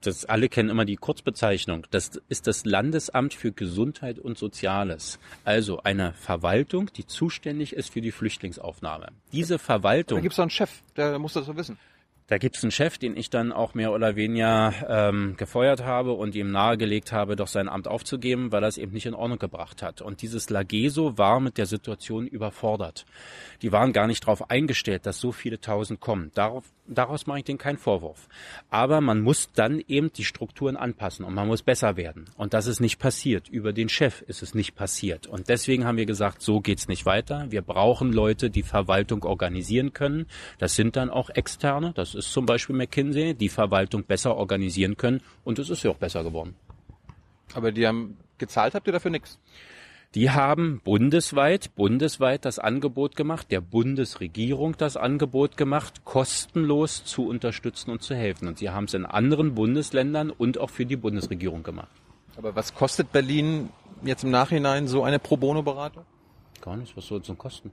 das alle kennen immer die Kurzbezeichnung, das ist das Landesamt für Gesundheit und Soziales. Also eine Verwaltung, die zuständig ist für die Flüchtlingsaufnahme. Diese Verwaltung. Da gibt es einen Chef, der muss das so wissen. Da gibt's einen Chef, den ich dann auch mehr oder weniger ähm, gefeuert habe und ihm nahegelegt habe, doch sein Amt aufzugeben, weil er es eben nicht in Ordnung gebracht hat. Und dieses Lageso war mit der Situation überfordert. Die waren gar nicht darauf eingestellt, dass so viele Tausend kommen. Darauf, daraus mache ich denen keinen Vorwurf. Aber man muss dann eben die Strukturen anpassen und man muss besser werden. Und das ist nicht passiert. Über den Chef ist es nicht passiert. Und deswegen haben wir gesagt, so geht's nicht weiter. Wir brauchen Leute, die Verwaltung organisieren können. Das sind dann auch Externe. Das ist zum Beispiel McKinsey, die Verwaltung besser organisieren können und es ist ja auch besser geworden. Aber die haben gezahlt, habt ihr dafür nichts? Die haben bundesweit, bundesweit das Angebot gemacht, der Bundesregierung das Angebot gemacht, kostenlos zu unterstützen und zu helfen. Und sie haben es in anderen Bundesländern und auch für die Bundesregierung gemacht. Aber was kostet Berlin jetzt im Nachhinein so eine Pro Bono Beratung? Gar nichts, was soll es denn kosten?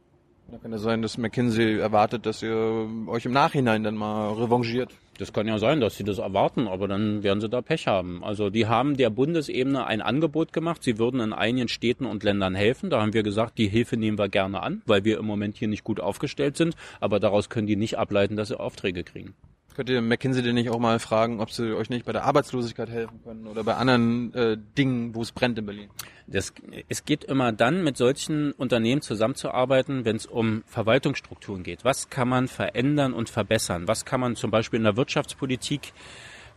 Da kann ja sein, dass McKinsey erwartet, dass ihr euch im Nachhinein dann mal revanchiert. Das kann ja sein, dass sie das erwarten, aber dann werden sie da Pech haben. Also die haben der Bundesebene ein Angebot gemacht. Sie würden in einigen Städten und Ländern helfen. Da haben wir gesagt, die Hilfe nehmen wir gerne an, weil wir im Moment hier nicht gut aufgestellt sind. Aber daraus können die nicht ableiten, dass sie Aufträge kriegen. Könnt ihr McKinsey denn nicht auch mal fragen, ob sie euch nicht bei der Arbeitslosigkeit helfen können oder bei anderen äh, Dingen, wo es brennt in Berlin? Das, es geht immer dann, mit solchen Unternehmen zusammenzuarbeiten, wenn es um Verwaltungsstrukturen geht. Was kann man verändern und verbessern? Was kann man zum Beispiel in der Wirtschaftspolitik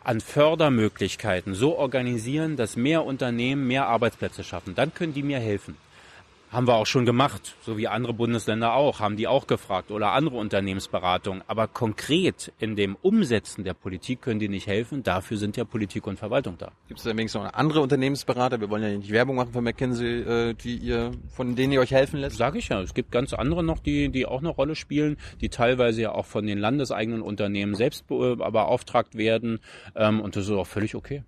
an Fördermöglichkeiten so organisieren, dass mehr Unternehmen mehr Arbeitsplätze schaffen? Dann können die mir helfen. Haben wir auch schon gemacht, so wie andere Bundesländer auch, haben die auch gefragt oder andere Unternehmensberatungen. Aber konkret in dem Umsetzen der Politik können die nicht helfen. Dafür sind ja Politik und Verwaltung da. Gibt es da wenigstens noch andere Unternehmensberater? Wir wollen ja nicht Werbung machen für McKinsey, äh, die ihr, von denen ihr euch helfen lässt. Sage ich ja. Es gibt ganz andere noch, die, die auch eine Rolle spielen, die teilweise ja auch von den landeseigenen Unternehmen selbst beauftragt werden. Ähm, und das ist auch völlig okay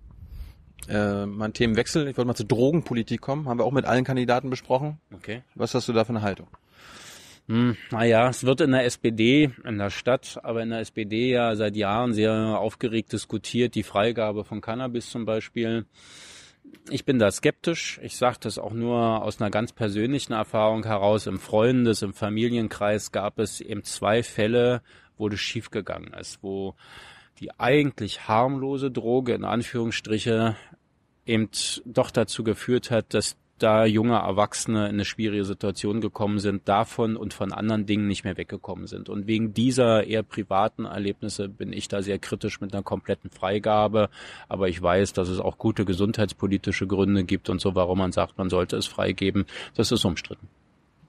äh, mein Themenwechsel. Ich wollte mal zur Drogenpolitik kommen. Haben wir auch mit allen Kandidaten besprochen. Okay. Was hast du da für eine Haltung? Hm, naja, es wird in der SPD, in der Stadt, aber in der SPD ja seit Jahren sehr aufgeregt diskutiert, die Freigabe von Cannabis zum Beispiel. Ich bin da skeptisch. Ich sage das auch nur aus einer ganz persönlichen Erfahrung heraus. Im Freundes-, im Familienkreis gab es eben zwei Fälle, wo das schiefgegangen ist, wo die eigentlich harmlose Droge in Anführungsstriche eben doch dazu geführt hat, dass da junge Erwachsene in eine schwierige Situation gekommen sind, davon und von anderen Dingen nicht mehr weggekommen sind. Und wegen dieser eher privaten Erlebnisse bin ich da sehr kritisch mit einer kompletten Freigabe. Aber ich weiß, dass es auch gute gesundheitspolitische Gründe gibt und so, warum man sagt, man sollte es freigeben. Das ist umstritten.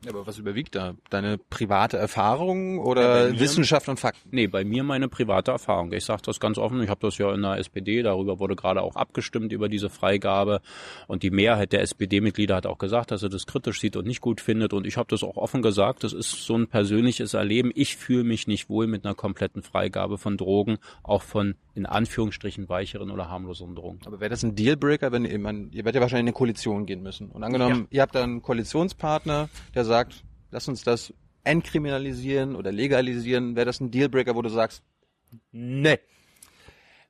Ja, aber was überwiegt da? Deine private Erfahrung oder ja, Wissenschaft und Fakten? Nee, bei mir meine private Erfahrung. Ich sage das ganz offen. Ich habe das ja in der SPD, darüber wurde gerade auch abgestimmt über diese Freigabe. Und die Mehrheit der SPD-Mitglieder hat auch gesagt, dass er das kritisch sieht und nicht gut findet. Und ich habe das auch offen gesagt. Das ist so ein persönliches Erleben. Ich fühle mich nicht wohl mit einer kompletten Freigabe von Drogen, auch von in Anführungsstrichen weicheren oder harmloseren Drogen. Aber wäre das ein Dealbreaker, wenn ihr, man, ihr werdet ja wahrscheinlich in eine Koalition gehen müssen. Und angenommen, ja. ihr habt da einen Koalitionspartner, der sagt, lass uns das entkriminalisieren oder legalisieren, wäre das ein Dealbreaker, wo du sagst, nee,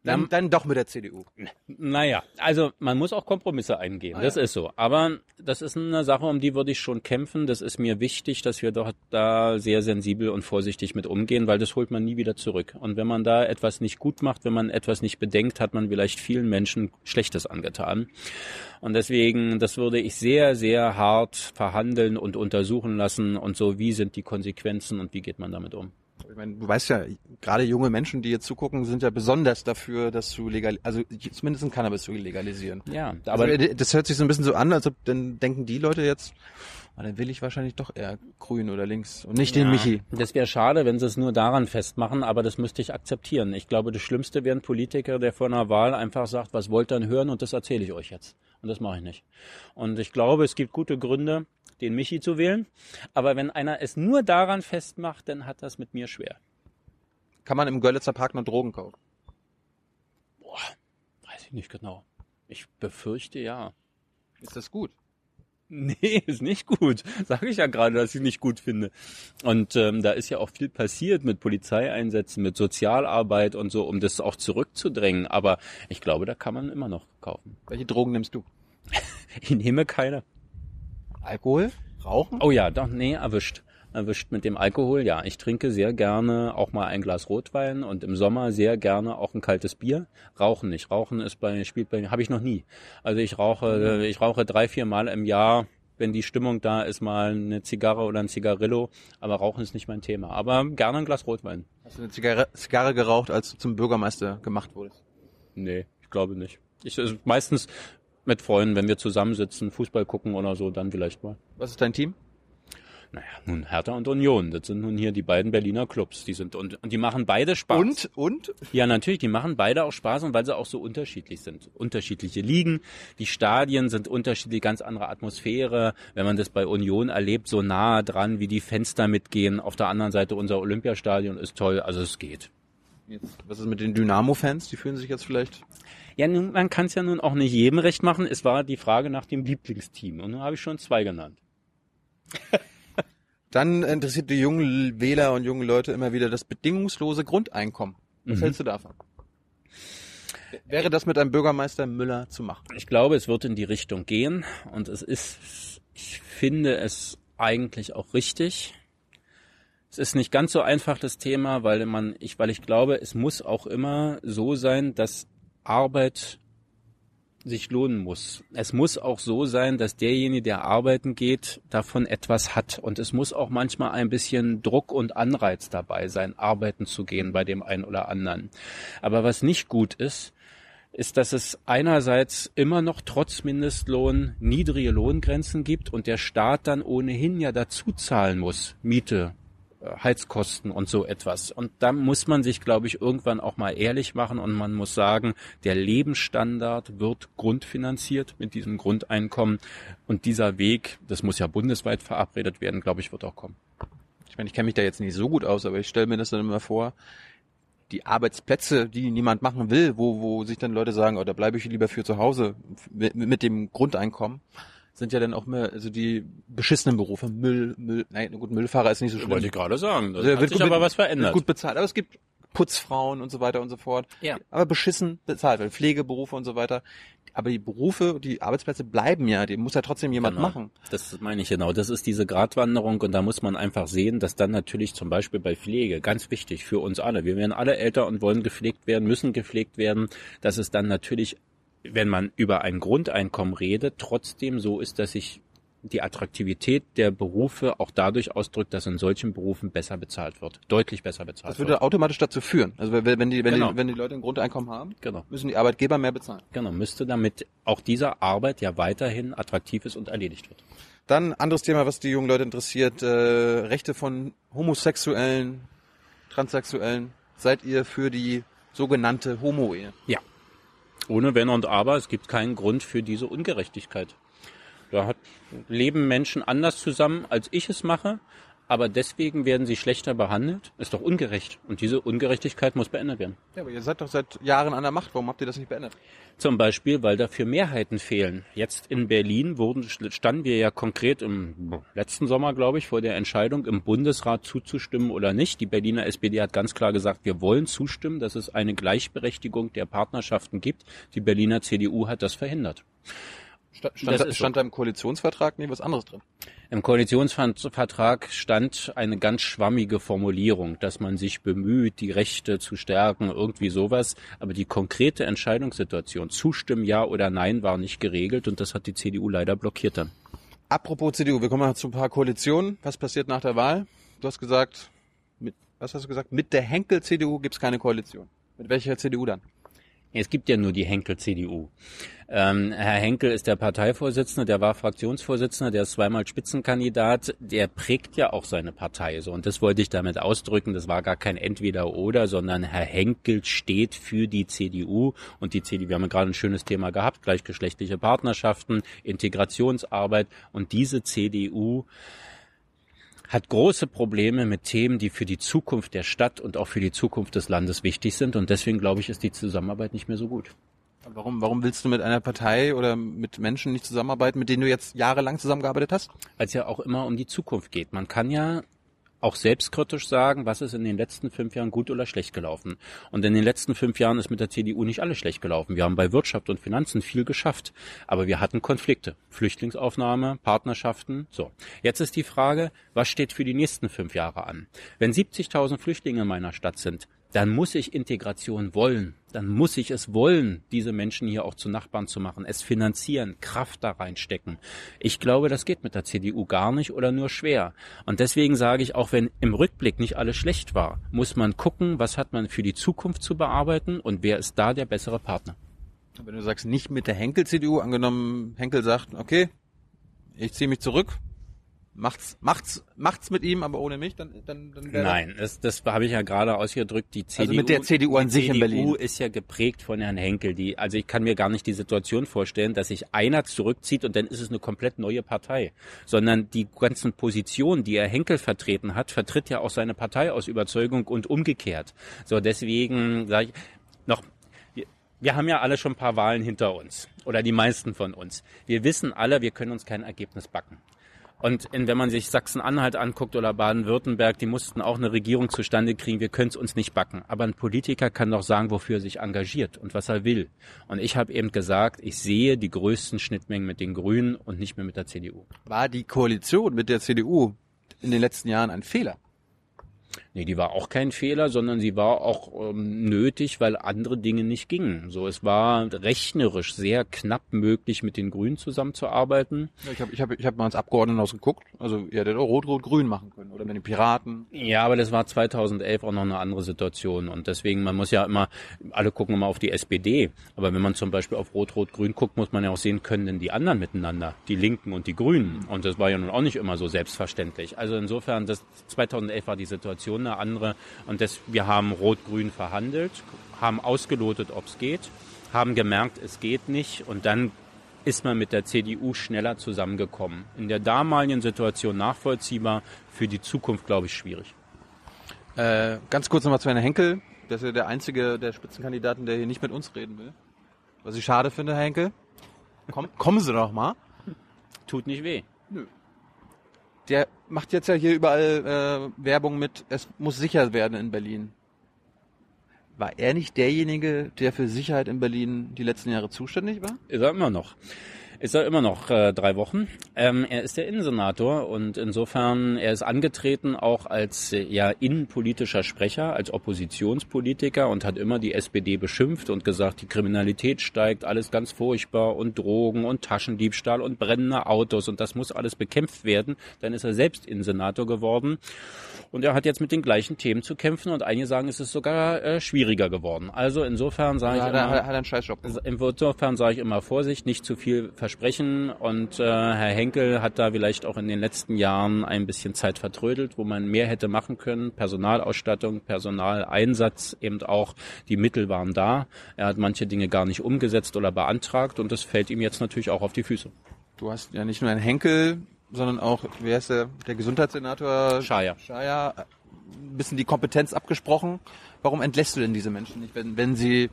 dann, dann doch mit der CDU. Naja, also man muss auch Kompromisse eingehen. Ah, das ja. ist so. Aber das ist eine Sache, um die würde ich schon kämpfen. Das ist mir wichtig, dass wir doch da sehr sensibel und vorsichtig mit umgehen, weil das holt man nie wieder zurück. Und wenn man da etwas nicht gut macht, wenn man etwas nicht bedenkt, hat man vielleicht vielen Menschen Schlechtes angetan. Und deswegen, das würde ich sehr, sehr hart verhandeln und untersuchen lassen und so, wie sind die Konsequenzen und wie geht man damit um. Ich meine, du weißt ja, gerade junge Menschen, die jetzt zugucken, sind ja besonders dafür, das zu legal, also zumindest ein Cannabis zu legalisieren. Ja, also aber also, das hört sich so ein bisschen so an, als ob dann denken die Leute jetzt, ah, dann will ich wahrscheinlich doch eher grün oder links und nicht ja, den Michi. Das wäre schade, wenn sie es nur daran festmachen, aber das müsste ich akzeptieren. Ich glaube, das Schlimmste wäre ein Politiker, der vor einer Wahl einfach sagt, was wollt ihr denn hören und das erzähle ich euch jetzt. Und das mache ich nicht. Und ich glaube, es gibt gute Gründe, den Michi zu wählen. Aber wenn einer es nur daran festmacht, dann hat das mit mir schwer. Kann man im Görlitzer Park noch Drogen kaufen? Boah, weiß ich nicht genau. Ich befürchte ja. Ist das gut? Nee, ist nicht gut. Sage ich ja gerade, dass ich nicht gut finde. Und ähm, da ist ja auch viel passiert mit Polizeieinsätzen, mit Sozialarbeit und so, um das auch zurückzudrängen. Aber ich glaube, da kann man immer noch kaufen. Welche Drogen nimmst du? Ich nehme keine. Alkohol? Rauchen? Oh ja, doch, nee, erwischt. Erwischt mit dem Alkohol, ja. Ich trinke sehr gerne auch mal ein Glas Rotwein und im Sommer sehr gerne auch ein kaltes Bier. Rauchen nicht. Rauchen ist bei, spielt bei mir, habe ich noch nie. Also ich rauche, ich rauche drei, vier Mal im Jahr, wenn die Stimmung da ist, mal eine Zigarre oder ein Zigarillo. Aber Rauchen ist nicht mein Thema. Aber gerne ein Glas Rotwein. Hast du eine Zigarre, Zigarre geraucht, als du zum Bürgermeister gemacht wurdest? Nee, ich glaube nicht. Ich, also meistens mit Freunden, wenn wir zusammensitzen, Fußball gucken oder so, dann vielleicht mal. Was ist dein Team? Naja, nun Hertha und Union, das sind nun hier die beiden Berliner Clubs. Die sind und, und die machen beide Spaß. Und? Und? Ja, natürlich, die machen beide auch Spaß und weil sie auch so unterschiedlich sind. Unterschiedliche Ligen, die Stadien sind unterschiedlich, ganz andere Atmosphäre. Wenn man das bei Union erlebt, so nah dran, wie die Fenster mitgehen. Auf der anderen Seite unser Olympiastadion ist toll, also es geht. Jetzt, was ist mit den Dynamo-Fans? Die fühlen sich jetzt vielleicht Ja, nun, man kann es ja nun auch nicht jedem recht machen. Es war die Frage nach dem Lieblingsteam und nun habe ich schon zwei genannt. Dann interessiert die jungen Wähler und jungen Leute immer wieder das bedingungslose Grundeinkommen. Was Mhm. hältst du davon? Wäre das mit einem Bürgermeister Müller zu machen? Ich glaube, es wird in die Richtung gehen und es ist, ich finde es eigentlich auch richtig. Es ist nicht ganz so einfach das Thema, weil man, ich, weil ich glaube, es muss auch immer so sein, dass Arbeit sich lohnen muss. Es muss auch so sein, dass derjenige, der arbeiten geht, davon etwas hat. Und es muss auch manchmal ein bisschen Druck und Anreiz dabei sein, arbeiten zu gehen bei dem einen oder anderen. Aber was nicht gut ist, ist, dass es einerseits immer noch trotz Mindestlohn niedrige Lohngrenzen gibt und der Staat dann ohnehin ja dazu zahlen muss, Miete, Heizkosten und so etwas. Und da muss man sich, glaube ich, irgendwann auch mal ehrlich machen und man muss sagen, der Lebensstandard wird grundfinanziert mit diesem Grundeinkommen und dieser Weg, das muss ja bundesweit verabredet werden, glaube ich, wird auch kommen. Ich meine, ich kenne mich da jetzt nicht so gut aus, aber ich stelle mir das dann immer vor, die Arbeitsplätze, die niemand machen will, wo, wo sich dann Leute sagen, oh, da bleibe ich lieber für zu Hause mit, mit dem Grundeinkommen, sind ja dann auch mehr, also die beschissenen Berufe, Müll, Müll, nein, gut, Müllfahrer ist nicht so schlimm. Wollte ich gerade sagen. Das Also, hat wird sich gut- aber was wird verändert. gut bezahlt, aber es gibt Putzfrauen und so weiter und so fort. Ja. Aber beschissen bezahlt, weil Pflegeberufe und so weiter. Aber die Berufe, die Arbeitsplätze bleiben ja, die muss ja trotzdem jemand Genau. machen. Das meine ich genau. Das ist diese Gratwanderung und da muss man einfach sehen, dass dann natürlich zum Beispiel bei Pflege, ganz wichtig für uns alle, wir werden alle älter und wollen gepflegt werden, müssen gepflegt werden, dass es dann natürlich, wenn man über ein Grundeinkommen redet, trotzdem so ist, dass sich die Attraktivität der Berufe auch dadurch ausdrückt, dass in solchen Berufen besser bezahlt wird. Deutlich besser bezahlt Das wird. würde automatisch dazu führen. Also wenn wenn die, wenn Genau. die, wenn die Leute ein Grundeinkommen haben, Genau. müssen die Arbeitgeber mehr bezahlen. Genau, müsste damit auch dieser Arbeit ja weiterhin attraktiv ist und erledigt wird. Dann anderes Thema, was die jungen Leute interessiert, äh, Rechte von Homosexuellen, Transsexuellen. Seid ihr für die sogenannte Homo-Ehe? Ja. Ohne Wenn und Aber, es gibt keinen Grund für diese Ungerechtigkeit. Da hat, leben Menschen anders zusammen, als ich es mache, aber deswegen werden sie schlechter behandelt. Ist doch ungerecht. Und diese Ungerechtigkeit muss beendet werden. Ja, aber ihr seid doch seit Jahren an der Macht. Warum habt ihr das nicht beendet? Zum Beispiel, weil dafür Mehrheiten fehlen. Jetzt in Berlin wurden, standen wir ja konkret im letzten Sommer, glaube ich, vor der Entscheidung, im Bundesrat zuzustimmen oder nicht. Die Berliner SPD hat ganz klar gesagt, wir wollen zustimmen, dass es eine Gleichberechtigung der Partnerschaften gibt. Die Berliner CDU hat das verhindert. Sta- Das Stand, da, stand da im Koalitionsvertrag nie was anderes drin? Im Koalitionsvertrag stand eine ganz schwammige Formulierung, dass man sich bemüht, die Rechte zu stärken, irgendwie sowas. Aber die konkrete Entscheidungssituation, zustimmen ja oder nein, war nicht geregelt und das hat die CDU leider blockiert dann. Apropos CDU, wir kommen mal zu ein paar Koalitionen. Was passiert nach der Wahl? Du hast gesagt, mit, was hast du gesagt? Mit der Henkel-CDU gibt's keine Koalition. Mit welcher CDU dann? Es gibt ja nur die Henkel-CDU. Ähm, Herr Henkel ist der Parteivorsitzende, der war Fraktionsvorsitzender, der ist zweimal Spitzenkandidat, der prägt ja auch seine Partei so. Und das wollte ich damit ausdrücken. Das war gar kein Entweder-Oder, sondern Herr Henkel steht für die CDU und die CDU. Wir haben ja gerade ein schönes Thema gehabt, gleichgeschlechtliche Partnerschaften, Integrationsarbeit und diese CDU hat große Probleme mit Themen, die für die Zukunft der Stadt und auch für die Zukunft des Landes wichtig sind. Und deswegen glaube ich, ist die Zusammenarbeit nicht mehr so gut. Warum, warum willst du mit einer Partei oder mit Menschen nicht zusammenarbeiten, mit denen du jetzt jahrelang zusammengearbeitet hast? Weil es ja auch immer um die Zukunft geht. Man kann ja auch selbstkritisch sagen, was ist in den letzten fünf Jahren gut oder schlecht gelaufen. Und in den letzten fünf Jahren ist mit der CDU nicht alles schlecht gelaufen. Wir haben bei Wirtschaft und Finanzen viel geschafft, aber wir hatten Konflikte, Flüchtlingsaufnahme, Partnerschaften. So, jetzt ist die Frage, was steht für die nächsten fünf Jahre an? Wenn 70.000 Flüchtlinge in meiner Stadt sind, dann muss ich Integration wollen. Dann muss ich es wollen, diese Menschen hier auch zu Nachbarn zu machen, es finanzieren, Kraft da reinstecken. Ich glaube, das geht mit der CDU gar nicht oder nur schwer. Und deswegen sage ich, auch wenn im Rückblick nicht alles schlecht war, muss man gucken, was hat man für die Zukunft zu bearbeiten und wer ist da der bessere Partner. Wenn du sagst, nicht mit der Henkel-CDU, angenommen Henkel sagt, okay, ich ziehe mich zurück, macht's, macht's, macht's mit ihm, aber ohne mich, dann, dann, dann Nein, das, das habe ich ja gerade ausgedrückt. Die CDU, also mit der CDU an sich CDU in Berlin. ist ja geprägt von Herrn Henkel. Die, also ich kann mir gar nicht die Situation vorstellen, dass sich einer zurückzieht und dann ist es eine komplett neue Partei, sondern die ganzen Positionen, die er Henkel vertreten hat, vertritt ja auch seine Partei aus Überzeugung und umgekehrt. So deswegen sage ich noch wir haben ja alle schon ein paar Wahlen hinter uns oder die meisten von uns. Wir wissen alle, wir können uns kein Ergebnis backen. Und in, wenn man sich Sachsen-Anhalt anguckt oder Baden-Württemberg, die mussten auch eine Regierung zustande kriegen. Wir können es uns nicht backen. Aber ein Politiker kann doch sagen, wofür er sich engagiert und was er will. Und ich habe eben gesagt, ich sehe die größten Schnittmengen mit den Grünen und nicht mehr mit der CDU. War die Koalition mit der CDU in den letzten Jahren ein Fehler? Nee, die war auch kein Fehler, sondern sie war auch ähm, nötig, weil andere Dinge nicht gingen. So, es war rechnerisch sehr knapp möglich, mit den Grünen zusammenzuarbeiten. Ja, ich habe ich hab, ich hab mal ins Abgeordnetenhaus geguckt. Also ihr hättet auch Rot-Rot-Grün machen können oder mit den Piraten. Ja, aber das war 2011 auch noch eine andere Situation und deswegen, man muss ja immer, alle gucken immer auf die SPD, aber wenn man zum Beispiel auf Rot-Rot-Grün guckt, muss man ja auch sehen, können denn die anderen miteinander, die Linken und die Grünen. Und das war ja nun auch nicht immer so selbstverständlich. Also insofern, das 2011 war die Situation Situation eine andere. Und das, wir haben Rot-Grün verhandelt, haben ausgelotet, ob es geht, haben gemerkt, es geht nicht. Und dann ist man mit der CDU schneller zusammengekommen. In der damaligen Situation nachvollziehbar, für die Zukunft, glaube ich, schwierig. Äh, ganz kurz nochmal zu Herrn Henkel. Der ist ja der einzige der Spitzenkandidaten, der hier nicht mit uns reden will. Was ich schade finde, Herr Henkel. Komm, kommen Sie doch mal. Tut nicht weh. Nö der macht jetzt ja hier überall äh, Werbung mit, es muss sicher werden in Berlin. War er nicht derjenige, der für Sicherheit in Berlin die letzten Jahre zuständig war? Ist er immer noch ist er immer noch äh, drei Wochen. Ähm, er ist der Innensenator und insofern, er ist angetreten auch als äh, ja innenpolitischer Sprecher, als Oppositionspolitiker und hat immer die SPD beschimpft und gesagt, die Kriminalität steigt, alles ganz furchtbar und Drogen und Taschendiebstahl und brennende Autos und das muss alles bekämpft werden. Dann ist er selbst Innensenator geworden und er hat jetzt mit den gleichen Themen zu kämpfen und einige sagen, es ist sogar äh, schwieriger geworden. Also insofern sage ja, ich immer, hat, hat einen Scheißjob. Insofern sage ich immer Vorsicht, nicht zu viel versprechen und äh, Herr Henkel hat da vielleicht auch in den letzten Jahren ein bisschen Zeit vertrödelt, wo man mehr hätte machen können. Personalausstattung, Personaleinsatz, eben auch die Mittel waren da. Er hat manche Dinge gar nicht umgesetzt oder beantragt und das fällt ihm jetzt natürlich auch auf die Füße. Du hast ja nicht nur einen Henkel sondern auch, wer ist der, der Gesundheitssenator? Schaya. Schaya, ein bisschen die Kompetenz abgesprochen. Warum entlässt du denn diese Menschen nicht, wenn, wenn sie,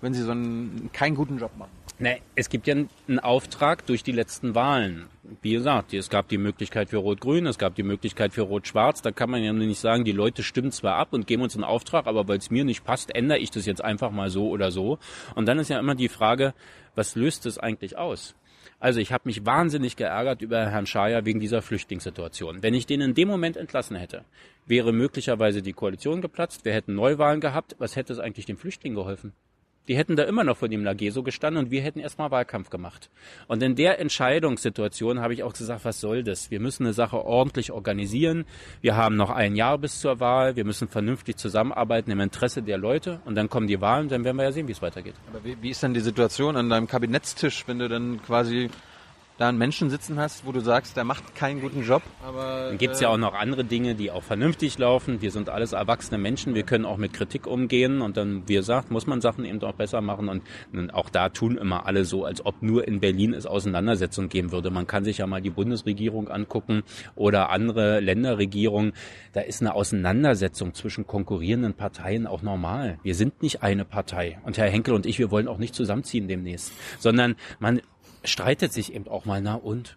wenn sie so einen, keinen guten Job machen? Nee, es gibt ja einen Auftrag durch die letzten Wahlen. Wie gesagt, es gab die Möglichkeit für Rot-Grün, es gab die Möglichkeit für Rot-Schwarz. Da kann man ja nicht sagen, die Leute stimmen zwar ab und geben uns einen Auftrag, aber weil es mir nicht passt, ändere ich das jetzt einfach mal so oder so. Und dann ist ja immer die Frage, was löst es eigentlich aus? Also ich habe mich wahnsinnig geärgert über Herrn Schaja wegen dieser Flüchtlingssituation. Wenn ich den in dem Moment entlassen hätte, wäre möglicherweise die Koalition geplatzt, wir hätten Neuwahlen gehabt. Was hätte es eigentlich den Flüchtlingen geholfen? Die hätten da immer noch vor dem Lageso gestanden und wir hätten erstmal Wahlkampf gemacht. Und in der Entscheidungssituation habe ich auch gesagt, was soll das? Wir müssen eine Sache ordentlich organisieren. Wir haben noch ein Jahr bis zur Wahl. Wir müssen vernünftig zusammenarbeiten im Interesse der Leute. Und dann kommen die Wahlen, dann werden wir ja sehen, wie es weitergeht. Aber wie, wie ist denn die Situation an deinem Kabinettstisch, wenn du dann quasi da einen Menschen sitzen hast, wo du sagst, der macht keinen guten Job. Aber Dann gibt's ja auch noch andere Dinge, die auch vernünftig laufen. Wir sind alles erwachsene Menschen, wir können auch mit Kritik umgehen und dann, wie gesagt, muss man Sachen eben auch besser machen und, und auch da tun immer alle so, als ob nur in Berlin es Auseinandersetzungen geben würde. Man kann sich ja mal die Bundesregierung angucken oder andere Länderregierungen. Da ist eine Auseinandersetzung zwischen konkurrierenden Parteien auch normal. Wir sind nicht eine Partei und Herr Henkel und ich, wir wollen auch nicht zusammenziehen demnächst, sondern man streitet sich eben auch mal, na und?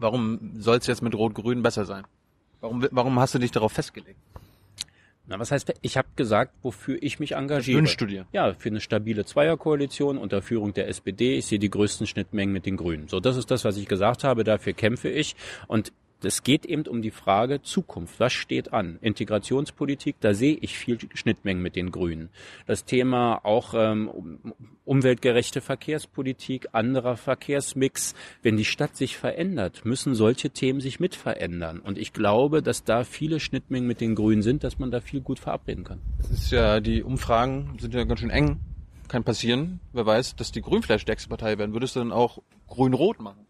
warum soll es jetzt mit Rot-Grün besser sein? Warum, warum hast du dich darauf festgelegt? Na, was heißt, ich habe gesagt, wofür ich mich engagiere. Wünschst du dir? Ja, für eine stabile Zweierkoalition unter Führung der SPD. Ich sehe die größten Schnittmengen mit den Grünen. So, das ist das, was ich gesagt habe. Dafür kämpfe ich. Und es geht eben um die Frage Zukunft. Was steht an? Integrationspolitik, da sehe ich viel Schnittmengen mit den Grünen. Das Thema auch ähm, um- umweltgerechte Verkehrspolitik, anderer Verkehrsmix. Wenn die Stadt sich verändert, müssen solche Themen sich mit verändern. Und ich glaube, dass da viele Schnittmengen mit den Grünen sind, dass man da viel gut verabreden kann. Es ist ja, die Umfragen sind ja ganz schön eng. Kann passieren. Wer weiß, dass die Grünen vielleicht stärkste Partei werden. Würdest du dann auch Grün-Rot machen?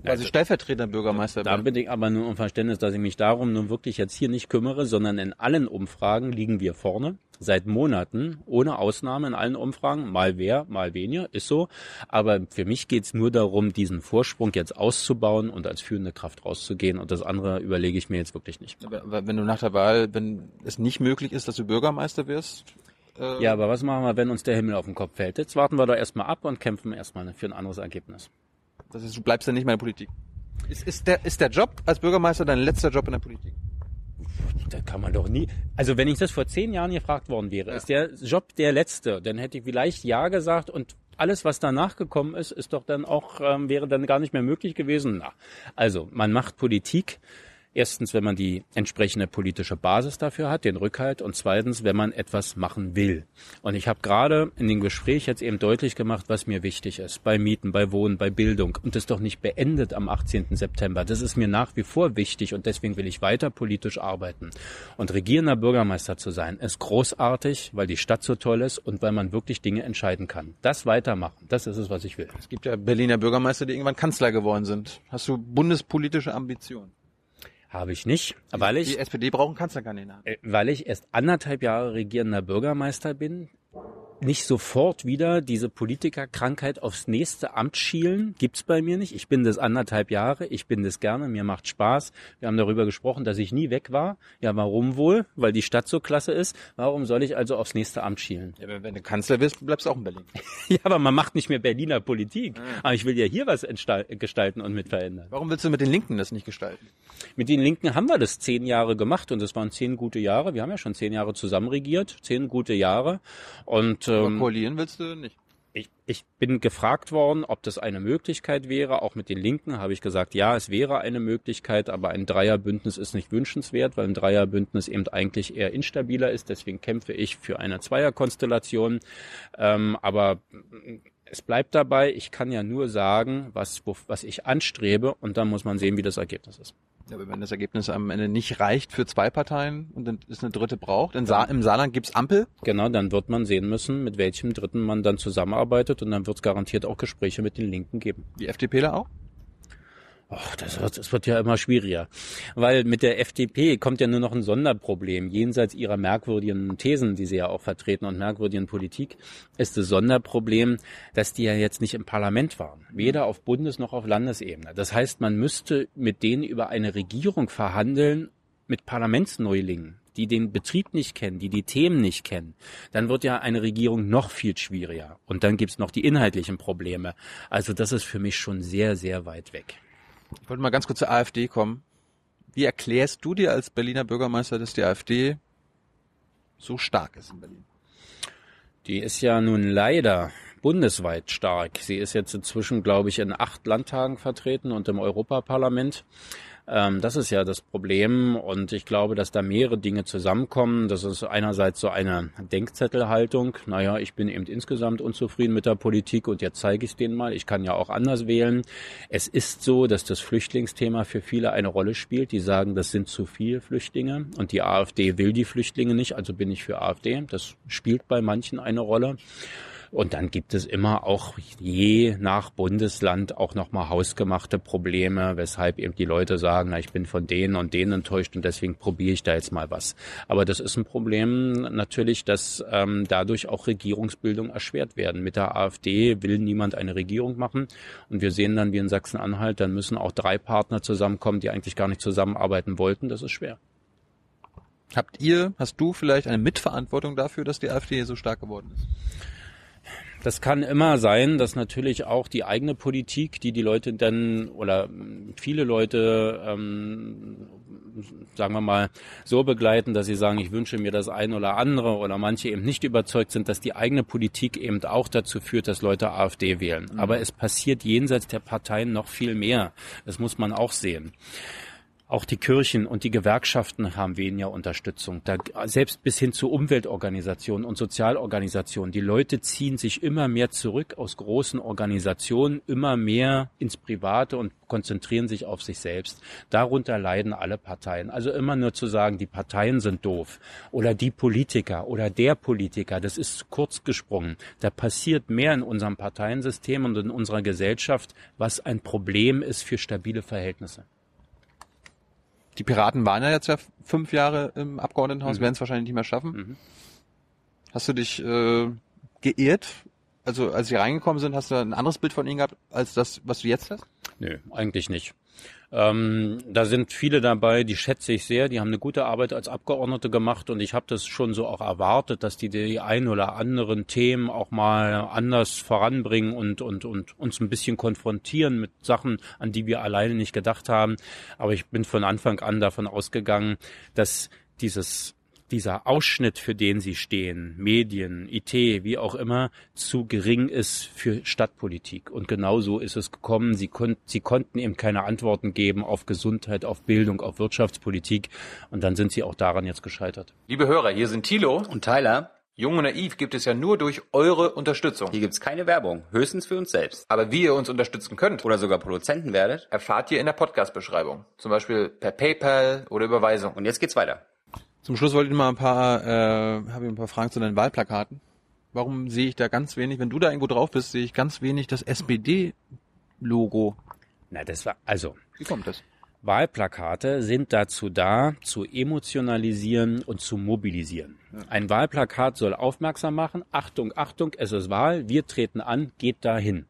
Quasi Also- Stellvertreter Bürgermeister Da bitte ich aber nur um Verständnis, dass ich mich darum nun wirklich jetzt hier nicht kümmere, sondern in allen Umfragen liegen wir vorne. Seit Monaten, ohne Ausnahme in allen Umfragen, mal wer, mal weniger, ist so. Aber für mich geht's nur darum, diesen Vorsprung jetzt auszubauen und als führende Kraft rauszugehen. Und das andere überlege ich mir jetzt wirklich nicht. Aber, aber wenn du nach der Wahl, wenn es nicht möglich ist, dass du Bürgermeister wirst, äh, Ja, aber was machen wir, wenn uns der Himmel auf den Kopf fällt? Jetzt warten wir doch erstmal ab und kämpfen erstmal für ein anderes Ergebnis. Das ist, du bleibst dann nicht mehr in der Politik. Ist, ist, der, ist der Job als Bürgermeister dein letzter Job in der Politik? Da kann man doch nie. Also wenn ich das vor zehn Jahren gefragt worden wäre, ist der Job der letzte, dann hätte ich vielleicht ja gesagt und alles, was danach gekommen ist, ist doch dann auch, ähm, wäre dann gar nicht mehr möglich gewesen. Na, also man macht Politik. Erstens, wenn man die entsprechende politische Basis dafür hat, den Rückhalt, und zweitens, wenn man etwas machen will. Und ich habe gerade in dem Gespräch jetzt eben deutlich gemacht, was mir wichtig ist. Bei Mieten, bei Wohnen, bei Bildung. Und das ist doch nicht beendet am 18. September. Das ist mir nach wie vor wichtig und deswegen will ich weiter politisch arbeiten. Und regierender Bürgermeister zu sein, ist großartig, weil die Stadt so toll ist und weil man wirklich Dinge entscheiden kann. Das weitermachen, das ist es, was ich will. Es gibt ja Berliner Bürgermeister, die irgendwann Kanzler geworden sind. Hast du bundespolitische Ambitionen? Habe ich nicht, weil ich Die SPD braucht einen Kanzlerkandidaten. Äh, weil ich erst anderthalb Jahre regierender Bürgermeister bin, nicht sofort wieder diese Politikerkrankheit aufs nächste Amt schielen, gibt's bei mir nicht. Ich bin das anderthalb Jahre, ich bin das gerne, mir macht Spaß. Wir haben darüber gesprochen, dass ich nie weg war. Ja, warum wohl? Weil die Stadt so klasse ist. Warum soll ich also aufs nächste Amt schielen? Ja, aber wenn du Kanzler wirst, bleibst du auch in Berlin. Ja, aber man macht nicht mehr Berliner Politik. Aber ich will ja hier was gestalten und mit verändern. Warum willst du mit den Linken das nicht gestalten? Mit den Linken haben wir das zehn Jahre gemacht und es waren zehn gute Jahre. Wir haben ja schon zehn Jahre zusammen regiert, zehn gute Jahre. Und ähm, koalieren willst du nicht. ich, ich bin gefragt worden, ob das eine Möglichkeit wäre. Auch mit den Linken habe ich gesagt, ja, es wäre eine Möglichkeit, aber ein Dreierbündnis ist nicht wünschenswert, weil ein Dreierbündnis eben eigentlich eher instabiler ist. Deswegen kämpfe ich für eine Zweierkonstellation. Ähm, aber es bleibt dabei, ich kann ja nur sagen, was, was ich anstrebe und dann muss man sehen, wie das Ergebnis ist. Ja, aber wenn das Ergebnis am Ende nicht reicht für zwei Parteien und dann ist eine dritte braucht, in Sa im Saarland gibt's Ampel. Genau, dann wird man sehen müssen, mit welchem Dritten man dann zusammenarbeitet und dann wird es garantiert auch Gespräche mit den Linken geben. Die FDPler auch? Ach, das wird, das wird ja immer schwieriger. Weil mit der FDP kommt ja nur noch ein Sonderproblem. Jenseits ihrer merkwürdigen Thesen, die sie ja auch vertreten und merkwürdigen Politik, ist das Sonderproblem, dass die ja jetzt nicht im Parlament waren. Weder auf Bundes- noch auf Landesebene. Das heißt, man müsste mit denen über eine Regierung verhandeln mit Parlamentsneulingen die den Betrieb nicht kennen, die die Themen nicht kennen, dann wird ja eine Regierung noch viel schwieriger. Und dann gibt's noch die inhaltlichen Probleme. Also das ist für mich schon sehr, sehr weit weg. Ich wollte mal ganz kurz zur AfD kommen. Wie erklärst du dir als Berliner Bürgermeister, dass die AfD so stark ist in Berlin? Die ist ja nun leider bundesweit stark. Sie ist jetzt inzwischen, glaube ich, in acht Landtagen vertreten und im Europaparlament. Ähm, das ist ja das Problem und ich glaube, dass da mehrere Dinge zusammenkommen. Das ist einerseits so eine Denkzettelhaltung. Naja, ich bin eben insgesamt unzufrieden mit der Politik und jetzt zeige ich es denen mal. Ich kann ja auch anders wählen. Es ist so, dass das Flüchtlingsthema für viele eine Rolle spielt. Die sagen, das sind zu viele Flüchtlinge und die AfD will die Flüchtlinge nicht, also bin ich für AfD. Das spielt bei manchen eine Rolle. Und dann gibt es immer auch je nach Bundesland auch nochmal hausgemachte Probleme, weshalb eben die Leute sagen, na, ich bin von denen und denen enttäuscht und deswegen probiere ich da jetzt mal was. Aber das ist ein Problem natürlich, dass ähm, dadurch auch Regierungsbildung erschwert werden. Mit der AfD will niemand eine Regierung machen und wir sehen dann wie in Sachsen-Anhalt, dann müssen auch drei Partner zusammenkommen, die eigentlich gar nicht zusammenarbeiten wollten. Das ist schwer. Habt ihr, hast du vielleicht eine Mitverantwortung dafür, dass die AfD so stark geworden ist? Das kann immer sein, dass natürlich auch die eigene Politik, die die Leute dann oder viele Leute, ähm, sagen wir mal, so begleiten, dass sie sagen, ich wünsche mir das eine oder andere oder manche eben nicht überzeugt sind, dass die eigene Politik eben auch dazu führt, dass Leute AfD wählen. Mhm. Aber es passiert jenseits der Parteien noch viel mehr. Das muss man auch sehen. Auch die Kirchen und die Gewerkschaften haben weniger Unterstützung. Da, selbst bis hin zu Umweltorganisationen und Sozialorganisationen. Die Leute ziehen sich immer mehr zurück aus großen Organisationen, immer mehr ins Private und konzentrieren sich auf sich selbst. Darunter leiden alle Parteien. Also immer nur zu sagen, die Parteien sind doof oder die Politiker oder der Politiker, das ist kurz gesprungen. Da passiert mehr in unserem Parteiensystem und in unserer Gesellschaft, was ein Problem ist für stabile Verhältnisse. Die Piraten waren ja jetzt ja fünf Jahre im Abgeordnetenhaus, mhm. werden es wahrscheinlich nicht mehr schaffen. Mhm. Hast du dich äh, geehrt? Also als sie reingekommen sind, hast du ein anderes Bild von ihnen gehabt, als das, was du jetzt hast? Nö, eigentlich nicht. Ähm, da sind viele dabei, die schätze ich sehr. Die haben eine gute Arbeit als Abgeordnete gemacht und ich habe das schon so auch erwartet, dass die die ein oder anderen Themen auch mal anders voranbringen und, und, und uns ein bisschen konfrontieren mit Sachen, an die wir alleine nicht gedacht haben. Aber ich bin von Anfang an davon ausgegangen, dass dieses dieser Ausschnitt, für den sie stehen, Medien, IT, wie auch immer, zu gering ist für Stadtpolitik. Und genau so ist es gekommen. Sie, kon sie konnten eben keine Antworten geben auf Gesundheit, auf Bildung, auf Wirtschaftspolitik. Und dann sind sie auch daran jetzt gescheitert. Liebe Hörer, hier sind Thilo und Tyler. Jung und Naiv gibt es ja nur durch eure Unterstützung. Hier gibt's keine Werbung, höchstens für uns selbst. Aber wie ihr uns unterstützen könnt oder sogar Produzenten werdet, erfahrt ihr in der Podcast-Beschreibung. Zum Beispiel per PayPal oder Überweisung. Und jetzt geht's weiter. Zum Schluss wollte ich mal ein paar, äh, habe ich ein paar Fragen zu deinen Wahlplakaten. Warum sehe ich da ganz wenig, wenn du da irgendwo drauf bist, sehe ich ganz wenig das SPD-Logo. Na, das war, also. Wie kommt das? Wahlplakate sind dazu da, zu emotionalisieren und zu mobilisieren. Ja. Ein Wahlplakat soll aufmerksam machen. Achtung, Achtung, es ist Wahl. Wir treten an, geht dahin.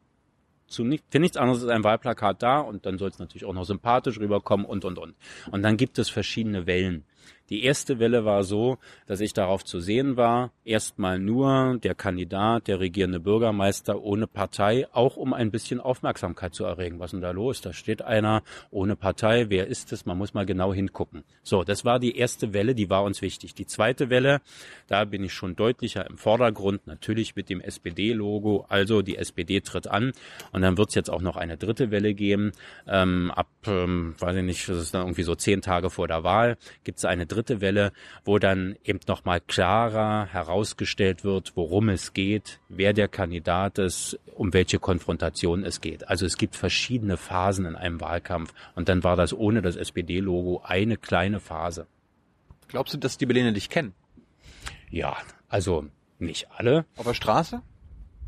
Zu nicht, für nichts anderes ist ein Wahlplakat da und dann soll es natürlich auch noch sympathisch rüberkommen und, und, und. Und dann gibt es verschiedene Wellen. Die erste Welle war so, dass ich darauf zu sehen war, erstmal nur der Kandidat, der regierende Bürgermeister ohne Partei, auch um ein bisschen Aufmerksamkeit zu erregen. Was ist denn da los? Da steht einer ohne Partei. Wer ist es? Man muss mal genau hingucken. So, das war die erste Welle, die war uns wichtig. Die zweite Welle, da bin ich schon deutlicher im Vordergrund, natürlich mit dem SPD-Logo. Also die SPD tritt an. Und dann wird es jetzt auch noch eine dritte Welle geben. Ähm, ab, ähm, weiß ich nicht, das ist dann irgendwie so zehn Tage vor der Wahl, gibt es eine dritte Welle, wo dann eben nochmal klarer herausgestellt wird, worum es geht, wer der Kandidat ist, um welche Konfrontation es geht. Also es gibt verschiedene Phasen in einem Wahlkampf und dann war das ohne das SPD-Logo eine kleine Phase. Glaubst du, dass die Berliner dich kennen? Ja, also nicht alle. Auf der Straße?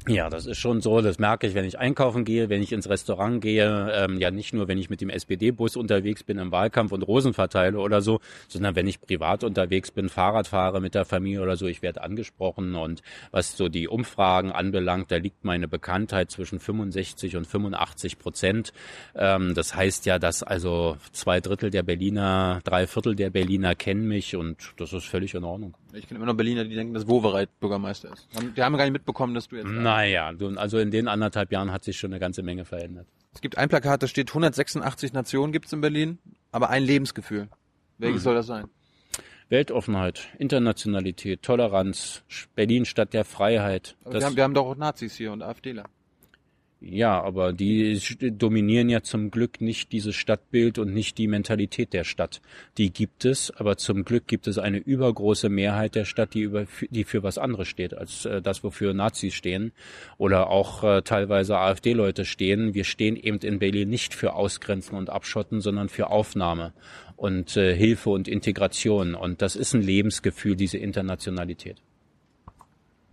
Ja, das ist schon so. Das merke ich, wenn ich einkaufen gehe, wenn ich ins Restaurant gehe. Ähm, ja, nicht nur, wenn ich mit dem SPD-Bus unterwegs bin im Wahlkampf und Rosen verteile oder so, sondern wenn ich privat unterwegs bin, Fahrrad fahre mit der Familie oder so, ich werde angesprochen. Und was so die Umfragen anbelangt, da liegt meine Bekanntheit zwischen 65 und 85 Prozent. Ähm, das heißt ja, dass also zwei Drittel der Berliner, drei Viertel der Berliner kennen mich und das ist völlig in Ordnung. Ich kenne immer noch Berliner, die denken, dass Wowereit Bürgermeister ist. Die haben gar nicht mitbekommen, dass du jetzt... Naja, also in den anderthalb Jahren hat sich schon eine ganze Menge verändert. Es gibt ein Plakat, da steht 186 Nationen gibt's in Berlin, aber ein Lebensgefühl. Welches mhm. soll das sein? Weltoffenheit, Internationalität, Toleranz, Berlin Stadt der Freiheit. Wir haben, wir haben doch auch Nazis hier und AfDler. Ja, aber die dominieren ja zum Glück nicht dieses Stadtbild und nicht die Mentalität der Stadt. Die gibt es, aber zum Glück gibt es eine übergroße Mehrheit der Stadt, die, über, die für was anderes steht, als äh, das, wofür Nazis stehen oder auch äh, teilweise AfD-Leute stehen. Wir stehen eben in Berlin nicht für Ausgrenzen und Abschotten, sondern für Aufnahme und äh, Hilfe und Integration. Und das ist ein Lebensgefühl, diese Internationalität.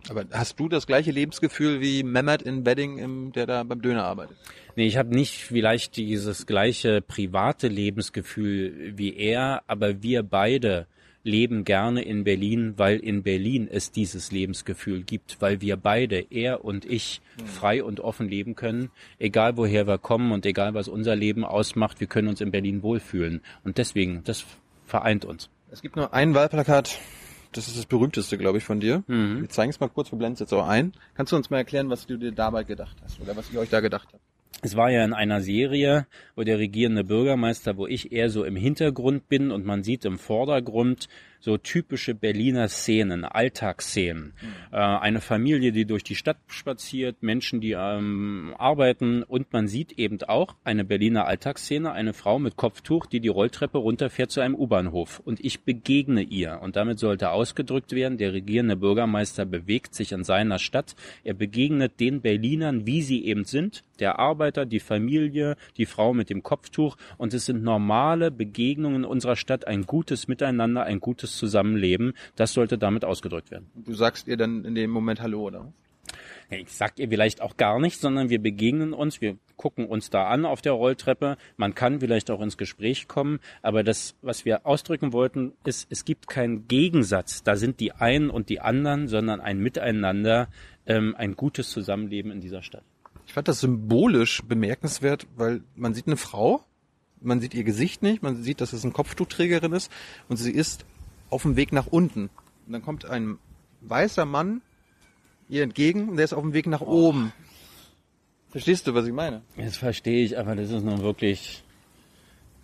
Aber hast du das gleiche Lebensgefühl wie Mehmet in Wedding, im, der da beim Döner arbeitet? Nee, ich habe nicht vielleicht dieses gleiche private Lebensgefühl wie er, aber wir beide leben gerne in Berlin, weil in Berlin es dieses Lebensgefühl gibt, weil wir beide, er und ich, frei und offen leben können, egal woher wir kommen und egal was unser Leben ausmacht, wir können uns in Berlin wohlfühlen. Und deswegen, das vereint uns. Es gibt nur ein Wahlplakat, das ist das berühmteste, glaube ich, von dir. Mhm. Wir zeigen es mal kurz, wir blenden es jetzt auch ein. Kannst du uns mal erklären, was du dir dabei gedacht hast oder was ihr euch da gedacht habt? Es war ja in einer Serie, wo der regierende Bürgermeister, wo ich eher so im Hintergrund bin und man sieht im Vordergrund so typische Berliner Szenen, Alltagsszenen. Äh, eine Familie, die durch die Stadt spaziert, Menschen, die ähm, arbeiten und man sieht eben auch eine Berliner Alltagsszene, eine Frau mit Kopftuch, die die Rolltreppe runterfährt zu einem U-Bahnhof. Und ich begegne ihr. Und damit sollte ausgedrückt werden, der regierende Bürgermeister bewegt sich in seiner Stadt, er begegnet den Berlinern, wie sie eben sind, der Arbeiter, die Familie, die Frau mit dem Kopftuch. Und es sind normale Begegnungen in unserer Stadt, ein gutes Miteinander, ein gutes Zusammenleben. Das sollte damit ausgedrückt werden. Du sagst ihr dann in dem Moment Hallo, oder? Ich sag ihr vielleicht auch gar nicht, sondern wir begegnen uns, wir gucken uns da an auf der Rolltreppe. Man kann vielleicht auch ins Gespräch kommen, aber das, was wir ausdrücken wollten, ist, es gibt keinen Gegensatz. Da sind die einen und die anderen, sondern ein Miteinander, ähm, ein gutes Zusammenleben in dieser Stadt. Ich fand das symbolisch bemerkenswert, weil man sieht eine Frau, man sieht ihr Gesicht nicht, man sieht, dass es eine Kopftuchträgerin ist und sie ist auf dem Weg nach unten. Und dann kommt ein weißer Mann ihr entgegen und der ist auf dem Weg nach oben. Verstehst du, was ich meine? Das verstehe ich, aber das ist nun wirklich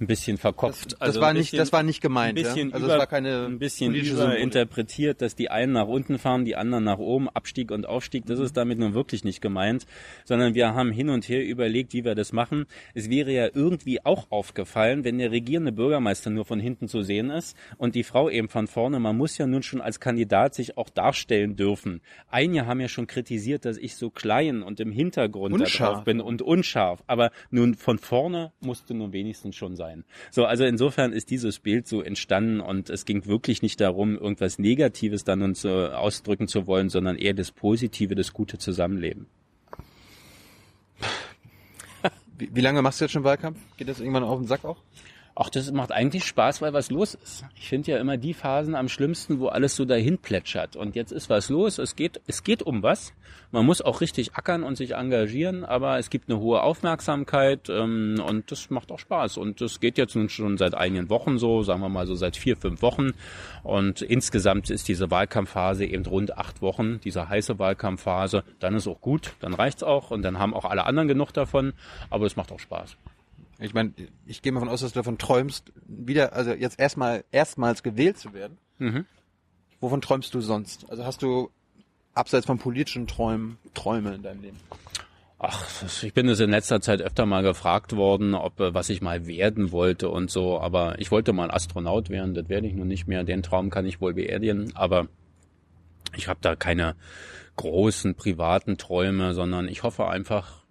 ein bisschen verkopft. Das, das Also war ein nicht, bisschen- das war nicht gemeint. ein bisschen ja? Also über, es war keine ein bisschen überinterpretiert, dass die einen nach unten fahren, die anderen nach oben, Abstieg und Aufstieg. Das ist damit nun wirklich nicht gemeint, sondern wir haben hin und her überlegt, wie wir das machen. Es wäre ja irgendwie auch aufgefallen, wenn der regierende Bürgermeister nur von hinten zu sehen ist und die Frau eben von vorne. Man muss ja nun schon als Kandidat sich auch darstellen dürfen. Einige haben ja schon kritisiert, dass ich so klein und im Hintergrund Unscharf. bin und unscharf. Aber nun von vorne musste nun wenigstens schon sein. So, also insofern ist dieses Bild so entstanden und es ging wirklich nicht darum, irgendwas Negatives dann uns äh, ausdrücken zu wollen, sondern eher das Positive, das gute Zusammenleben. Wie, wie lange machst du jetzt schon Wahlkampf? Geht das irgendwann auf den Sack auch? Ach, das macht eigentlich Spaß, weil was los ist. Ich finde ja immer die Phasen am schlimmsten, wo alles so dahin plätschert. Und jetzt ist was los. Es geht, es geht um was. Man muss auch richtig ackern und sich engagieren, aber es gibt eine hohe Aufmerksamkeit ähm, und das macht auch Spaß. Und das geht jetzt nun schon seit einigen Wochen so, sagen wir mal so seit vier, fünf Wochen. Und insgesamt ist diese Wahlkampfphase eben rund acht Wochen, diese heiße Wahlkampfphase. Dann ist auch gut, dann reicht's auch und dann haben auch alle anderen genug davon. Aber es macht auch Spaß. Ich meine, ich gehe mal davon aus, dass du davon träumst, wieder, also jetzt erstmal erstmals gewählt zu werden. Mhm. Wovon träumst du sonst? Also hast du abseits von politischen Träumen Träume in deinem Leben? Ach, ich bin es in letzter Zeit öfter mal gefragt worden, ob äh, was ich mal werden wollte und so, aber ich wollte mal Astronaut werden, das werde ich nun nicht mehr. Den Traum kann ich wohl beerdigen, aber ich habe da keine großen privaten Träume, sondern ich hoffe einfach,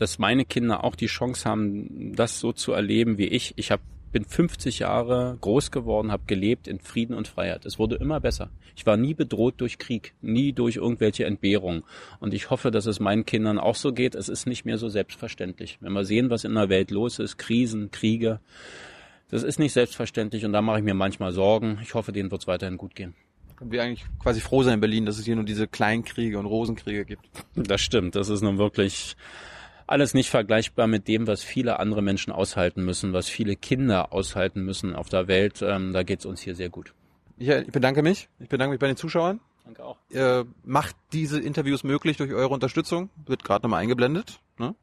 dass meine Kinder auch die Chance haben, das so zu erleben wie ich. Ich hab, bin 50 Jahre groß geworden, habe gelebt in Frieden und Freiheit. Es wurde immer besser. Ich war nie bedroht durch Krieg, nie durch irgendwelche Entbehrungen. Und ich hoffe, dass es meinen Kindern auch so geht. Es ist nicht mehr so selbstverständlich. Wenn wir sehen, was in der Welt los ist, Krisen, Kriege, das ist nicht selbstverständlich und da mache ich mir manchmal Sorgen. Ich hoffe, denen wird es weiterhin gut gehen. Können wir eigentlich quasi froh sein in Berlin, dass es hier nur diese Kleinkriege und Rosenkriege gibt. Das stimmt. Das ist nun wirklich alles nicht vergleichbar mit dem, was viele andere Menschen aushalten müssen, was viele Kinder aushalten müssen auf der Welt. Ähm, da geht's uns hier sehr gut. Michael, ich bedanke mich. Ich bedanke mich bei den Zuschauern. Danke auch. Ihr macht diese Interviews möglich durch eure Unterstützung. Wird gerade nochmal eingeblendet. Ne?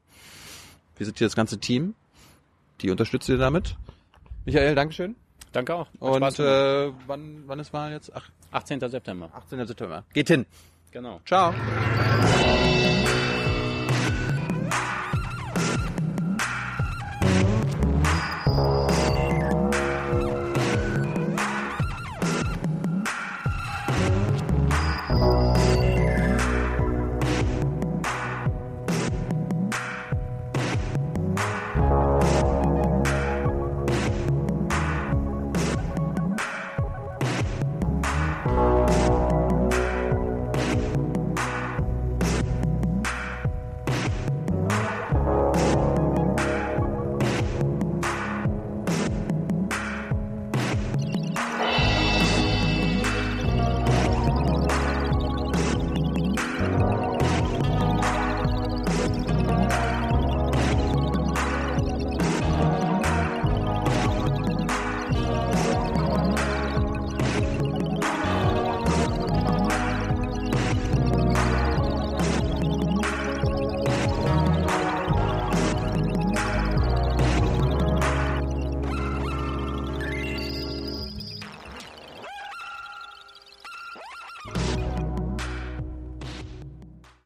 Wir sind hier das ganze Team. Die unterstützt ihr damit. Michael, Dankeschön. Danke auch. Hat Und äh, wann, wann ist Wahl jetzt? Ach, 18. September. 18. September. Geht hin. Genau. Ciao.